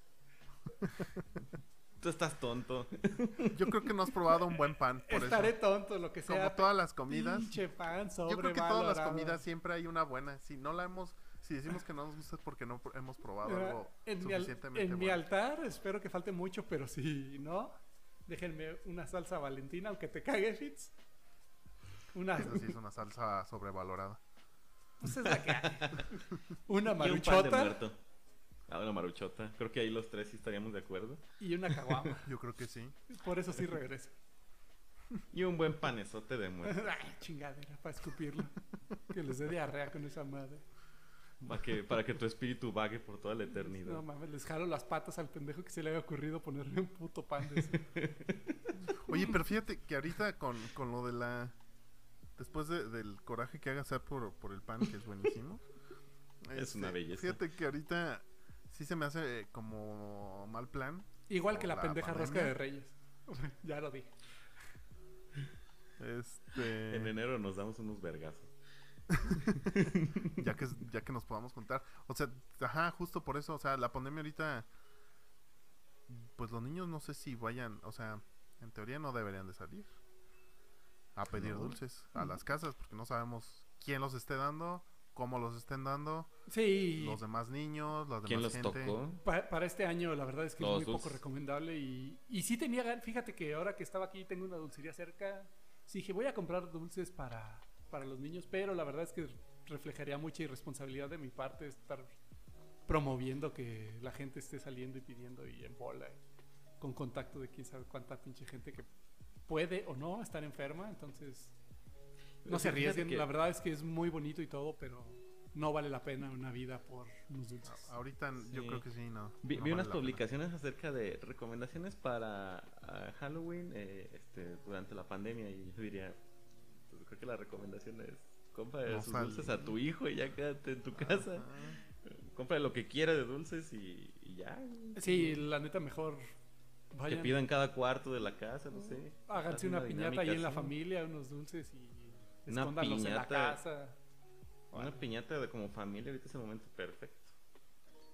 Tú estás tonto. Yo creo que no has probado un buen pan. Por Estaré tonto, lo que sea. Como todas las comidas. Pinche pan Yo creo que todas las comidas siempre hay una buena. Si no la hemos, si decimos que no nos gusta es porque no hemos probado algo en suficientemente mi En mi altar espero que falte mucho, pero si no, déjenme una salsa valentina, aunque te cague, Fitz. Una... Esa sí es una salsa sobrevalorada. Pues es la que Una maruchota. Ah, una maruchota. Creo que ahí los tres sí estaríamos de acuerdo. Y una caguama. Yo creo que sí. Por eso sí regreso. Y un buen panezote de muerte. Ay, chingadera, para escupirlo. que les dé diarrea con esa madre. Para que, para que tu espíritu vague por toda la eternidad. No mames, les jalo las patas al pendejo que se le haya ocurrido ponerle un puto pan de ese. Oye, pero fíjate que ahorita con, con lo de la. Después del coraje que haga hacer por, por el pan, que es buenísimo. es una este, belleza. Fíjate que ahorita sí se me hace eh, como mal plan. Igual que la, pendeja rosca de Reyes. ya lo dije. Este... En enero nos damos unos vergazos. ya que ya que nos podamos contar. O sea, ajá, justo por eso, o sea, la pandemia ahorita pues los niños no sé si vayan, o sea, en teoría no deberían de salir a pedir dulces a las casas porque no sabemos quién los esté dando, cómo los estén dando. Sí. Los demás niños, los demás ¿Quién los tocó? para este año la verdad es que es muy poco recomendable y, y sí tenía, fíjate que ahora que estaba aquí tengo una dulcería cerca, sí dije voy a comprar dulces para, para los niños, pero la verdad es que reflejaría mucha irresponsabilidad de mi parte estar promoviendo que la gente esté saliendo y pidiendo y en bola, con contacto de quién sabe cuánta pinche gente que puede o no estar enferma, entonces no se arriesguen, la verdad es que es muy bonito y todo, pero no vale la pena una vida por unos dulces. Ahorita yo creo que sí, no. Vi, unas publicaciones acerca de recomendaciones para ah, Halloween eh, este, durante la pandemia y yo diría, pues, creo que la recomendación es compra sus dulces a tu hijo y ya quédate en tu casa compra lo que quiera de dulces y, ya. Sí, la neta mejor. Que pidan cada cuarto de la casa, no sé. Háganse una, piñata ahí en la familia, unos dulces y una piñata, en la casa. Una piñata de como familia, ahorita es el momento perfecto.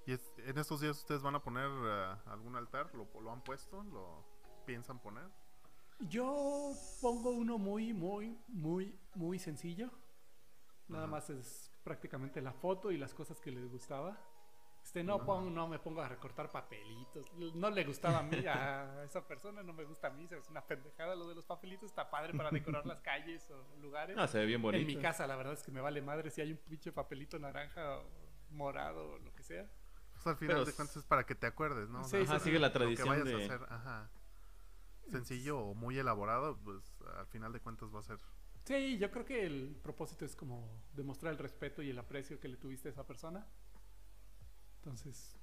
¿Y en estos días ustedes van a poner eh, algún altar? ¿Lo, ¿Lo han puesto? ¿Lo piensan poner? Yo pongo uno muy, muy, muy, muy sencillo. Nada más es prácticamente la foto y las cosas que les gustaba. Este, no, pongo, no me pongo a recortar papelitos. No le gustaba a mí, a esa persona, no me gusta a mí. Es una pendejada lo de los papelitos. Está padre para decorar las calles o lugares. Ah, se ve bien bonito. En mi casa, la verdad es que me vale madre si hay un pinche papelito naranja o morado o lo que sea. Pues al final de cuentas es para que te acuerdes, ¿no? Sí, sigue la tradición de... hacer, ajá, sencillo o muy elaborado, pues al final de cuentas va a ser Sí, yo creo que el propósito es como demostrar el respeto y el aprecio que le tuviste a esa persona. Entonces,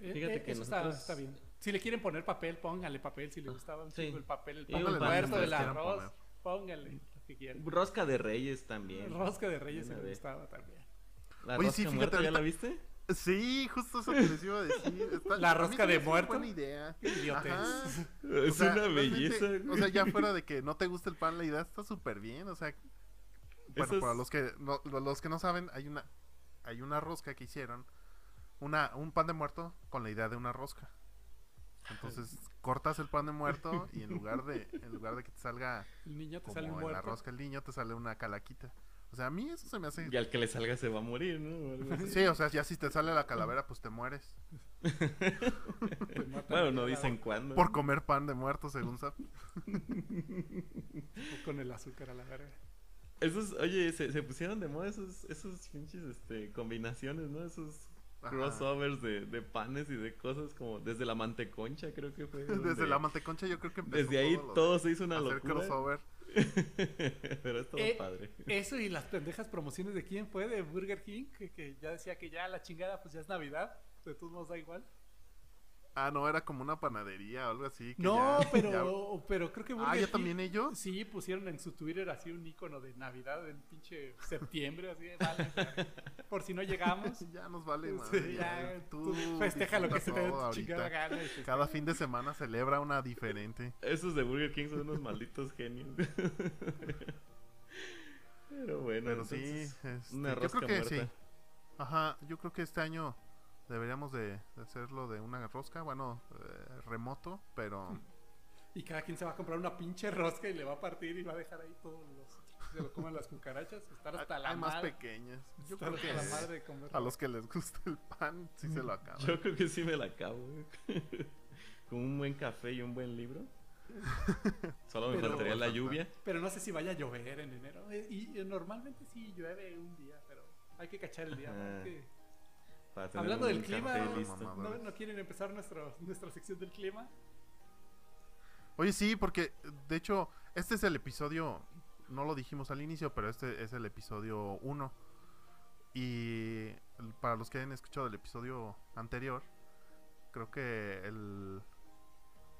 eh, Fíjate eh, que eso está, bien. Si le quieren poner papel, póngale papel. Si le gustaba el papel, el pan muerto, del arroz, póngale lo que quieran. Rosca de Reyes también. Rosca de Reyes se le gustaba también. La Oye, rosca sí, muerta, ¿ya la viste? Sí, justo eso que les iba a decir. la rosca de muerto. buena idea. Es una belleza. O sea, ya fuera de que no te guste el pan, la idea está súper bien. O sea, bueno, para los que no, los que no saben, hay una hay una rosca que hicieron, una un pan de muerto con la idea de una rosca. Entonces cortas el pan de muerto y en lugar de en lugar de que te salga el niño te como sale en la rosca el niño te sale una calaquita. O sea, a mí eso se me hace. Y al que le salga se va a morir, ¿no? Sí, o sea, ya si te sale la calavera, pues te mueres. bueno, no dicen cuándo. Por comer pan de muerto, según Zap. o con el azúcar a la verga. Esos, oye, se, se pusieron de moda esos, esos pinches este, combinaciones, ¿no? Esos crossovers de, de, panes y de cosas como desde la manteconcha creo que fue. Desde la manteconcha yo creo que empezó Desde ahí todo, se hizo una hacer locura. crossover. Pero es todo eh, padre. Eso y las pendejas promociones de quién fue, de Burger King, que, ya decía que ya la chingada, pues ya es Navidad. De todos modos da igual. Ah, no, era como una panadería o algo así. no, pero, pero creo que Burger Ah, ¿ya también ellos? Sí, pusieron en su Twitter así un icono de Navidad en pinche septiembre, así de vale, por si no llegamos. ya nos vale, madre. ya, tú, festeja lo que se te dé chingada gana. Cada fin de semana celebra una diferente. Esos de Burger King son unos malditos genios. pero bueno, pero sí, este, yo creo que sí. Ajá, yo creo que este año Deberíamos de, hacerlo de una rosca, bueno, eh, remoto, pero... Y cada quien se va a comprar una pinche rosca y le va a partir y va a dejar ahí todos los... Se lo comen las cucarachas, estar hasta la más pequeñas. Yo creo que a los que les gusta el pan, sí se lo acaban. Yo creo que sí me la acabo. Con un buen café y un buen libro. Solo me faltaría la lluvia. Pero no sé si vaya a llover en enero. Eh, y, normalmente sí llueve un día, pero hay que cachar el día. Hablando del clima, ¿no, quieren empezar nuestro, nuestra sección del clima? Oye, sí, porque de hecho, este es el episodio, no lo dijimos al inicio, pero este es el episodio 1. Y para los que hayan escuchado el episodio anterior, creo que el,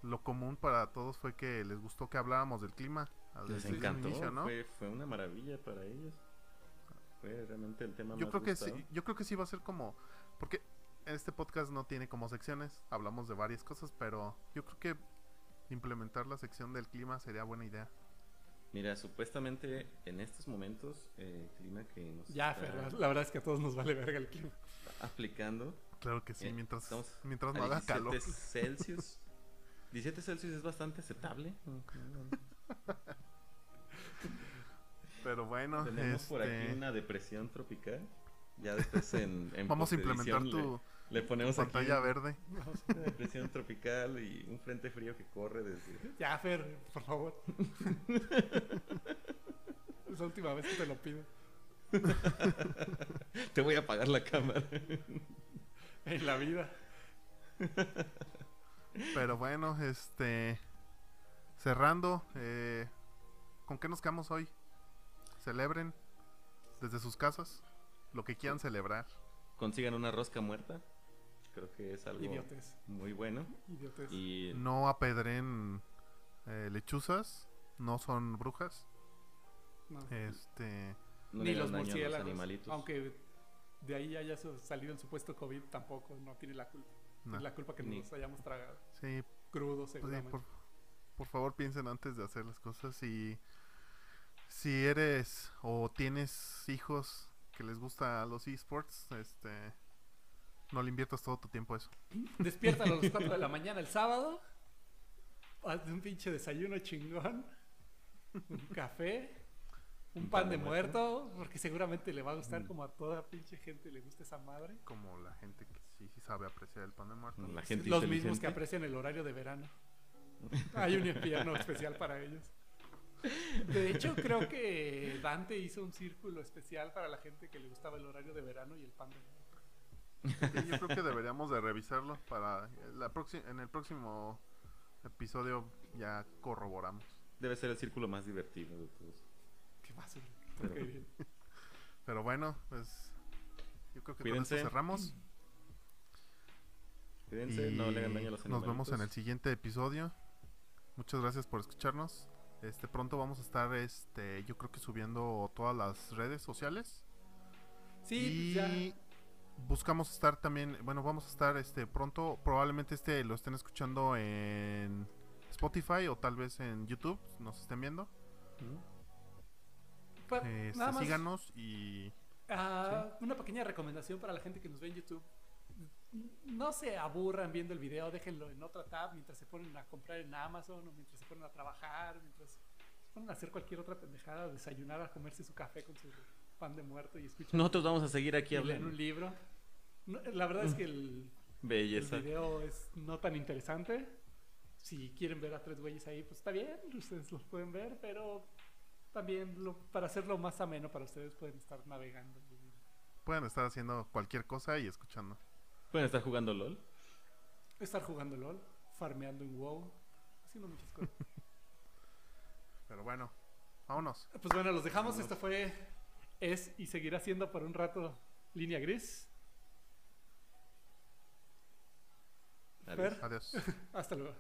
lo común para todos fue que les gustó que habláramos del clima. Les encantó, fue, fue, una maravilla para ellos. Fue realmente el tema yo creo que sí, Yo creo que sí va a ser como porque este podcast no tiene como secciones, hablamos de varias cosas, pero yo creo que implementar la sección del clima sería buena idea. Mira, supuestamente en estos momentos el clima que nos Ya, la verdad es que a todos nos vale verga el clima. Aplicando. Claro que sí, eh, mientras, mientras no haga calor. Celsius. 17 Celsius es bastante aceptable. Pero bueno, tenemos por aquí este una depresión tropical. Ya después en, Vamos a implementar tu, le, ponemos pantalla verde. Una depresión tropical y un frente frío que corre desde. Ya, Fer, por favor. es la última vez que te lo pido. te voy a apagar la cámara. en la vida. Pero bueno, este. Cerrando, eh, ¿con qué nos quedamos hoy? Celebren desde sus casas lo que quieran celebrar. Consigan una rosca muerta. Creo que es algo muy bueno. Y no apedren eh, lechuzas, no son brujas. Este ni los murciélagos, aunque de ahí haya salido el supuesto COVID, tampoco no tiene la culpa. la culpa que nos hayamos tragado. Sí. Crudos, pues por, por, favor, piensen antes de hacer las cosas. Y si eres o tienes hijos que les gusta los esports, este, no le inviertas todo tu tiempo a eso. Despierta a las 4 de la mañana el sábado, hazte un pinche desayuno chingón, un café un, pan, de, muerto, porque seguramente le va a gustar mm. como a toda pinche gente le gusta esa madre. Como la gente que sí, sí sabe apreciar el pan de muerto. La gente Los mismos que aprecian el horario de verano. Hay un invierno especial para ellos. De hecho, creo que Dante hizo un círculo especial para la gente que le gustaba el horario de verano y el pan de muerto. yo creo que deberíamos de revisarlo para la en el próximo episodio ya corroboramos. Debe ser el círculo más divertido de todos. Pero, bueno, pues yo creo que con esto cerramos. Cuídense, no le hagan daño a los Nos vemos en el siguiente episodio. Muchas gracias por escucharnos. Este pronto vamos a estar este yo creo que subiendo todas las redes sociales. Sí, y buscamos estar también, bueno, vamos a estar este pronto, probablemente este lo estén escuchando en Spotify o tal vez en YouTube, nos estén viendo. Este, síganos y... Ah, una pequeña recomendación para la gente que nos ve en YouTube. No se aburran viendo el video, déjenlo en otra tab mientras se ponen a comprar en Amazon o mientras se ponen a trabajar, mientras se ponen a hacer cualquier otra pendejada, desayunar, a comerse su café con su pan de muerto y escuchar. Nosotros vamos a seguir aquí hablando. un libro. la verdad es que el, Belleza. el video es no tan interesante. Si quieren ver a tres güeyes ahí, pues está bien, ustedes los pueden ver, pero también para hacerlo más ameno para ustedes pueden estar navegando. Pueden estar haciendo cualquier cosa y escuchando. Pueden estar jugando LOL. Estar jugando LOL, farmeando en WoW, haciendo muchas cosas. Pero bueno, vámonos. Pues bueno, los dejamos. Esto fue, es y seguirá siendo por un rato línea gris. Adiós. Hasta luego.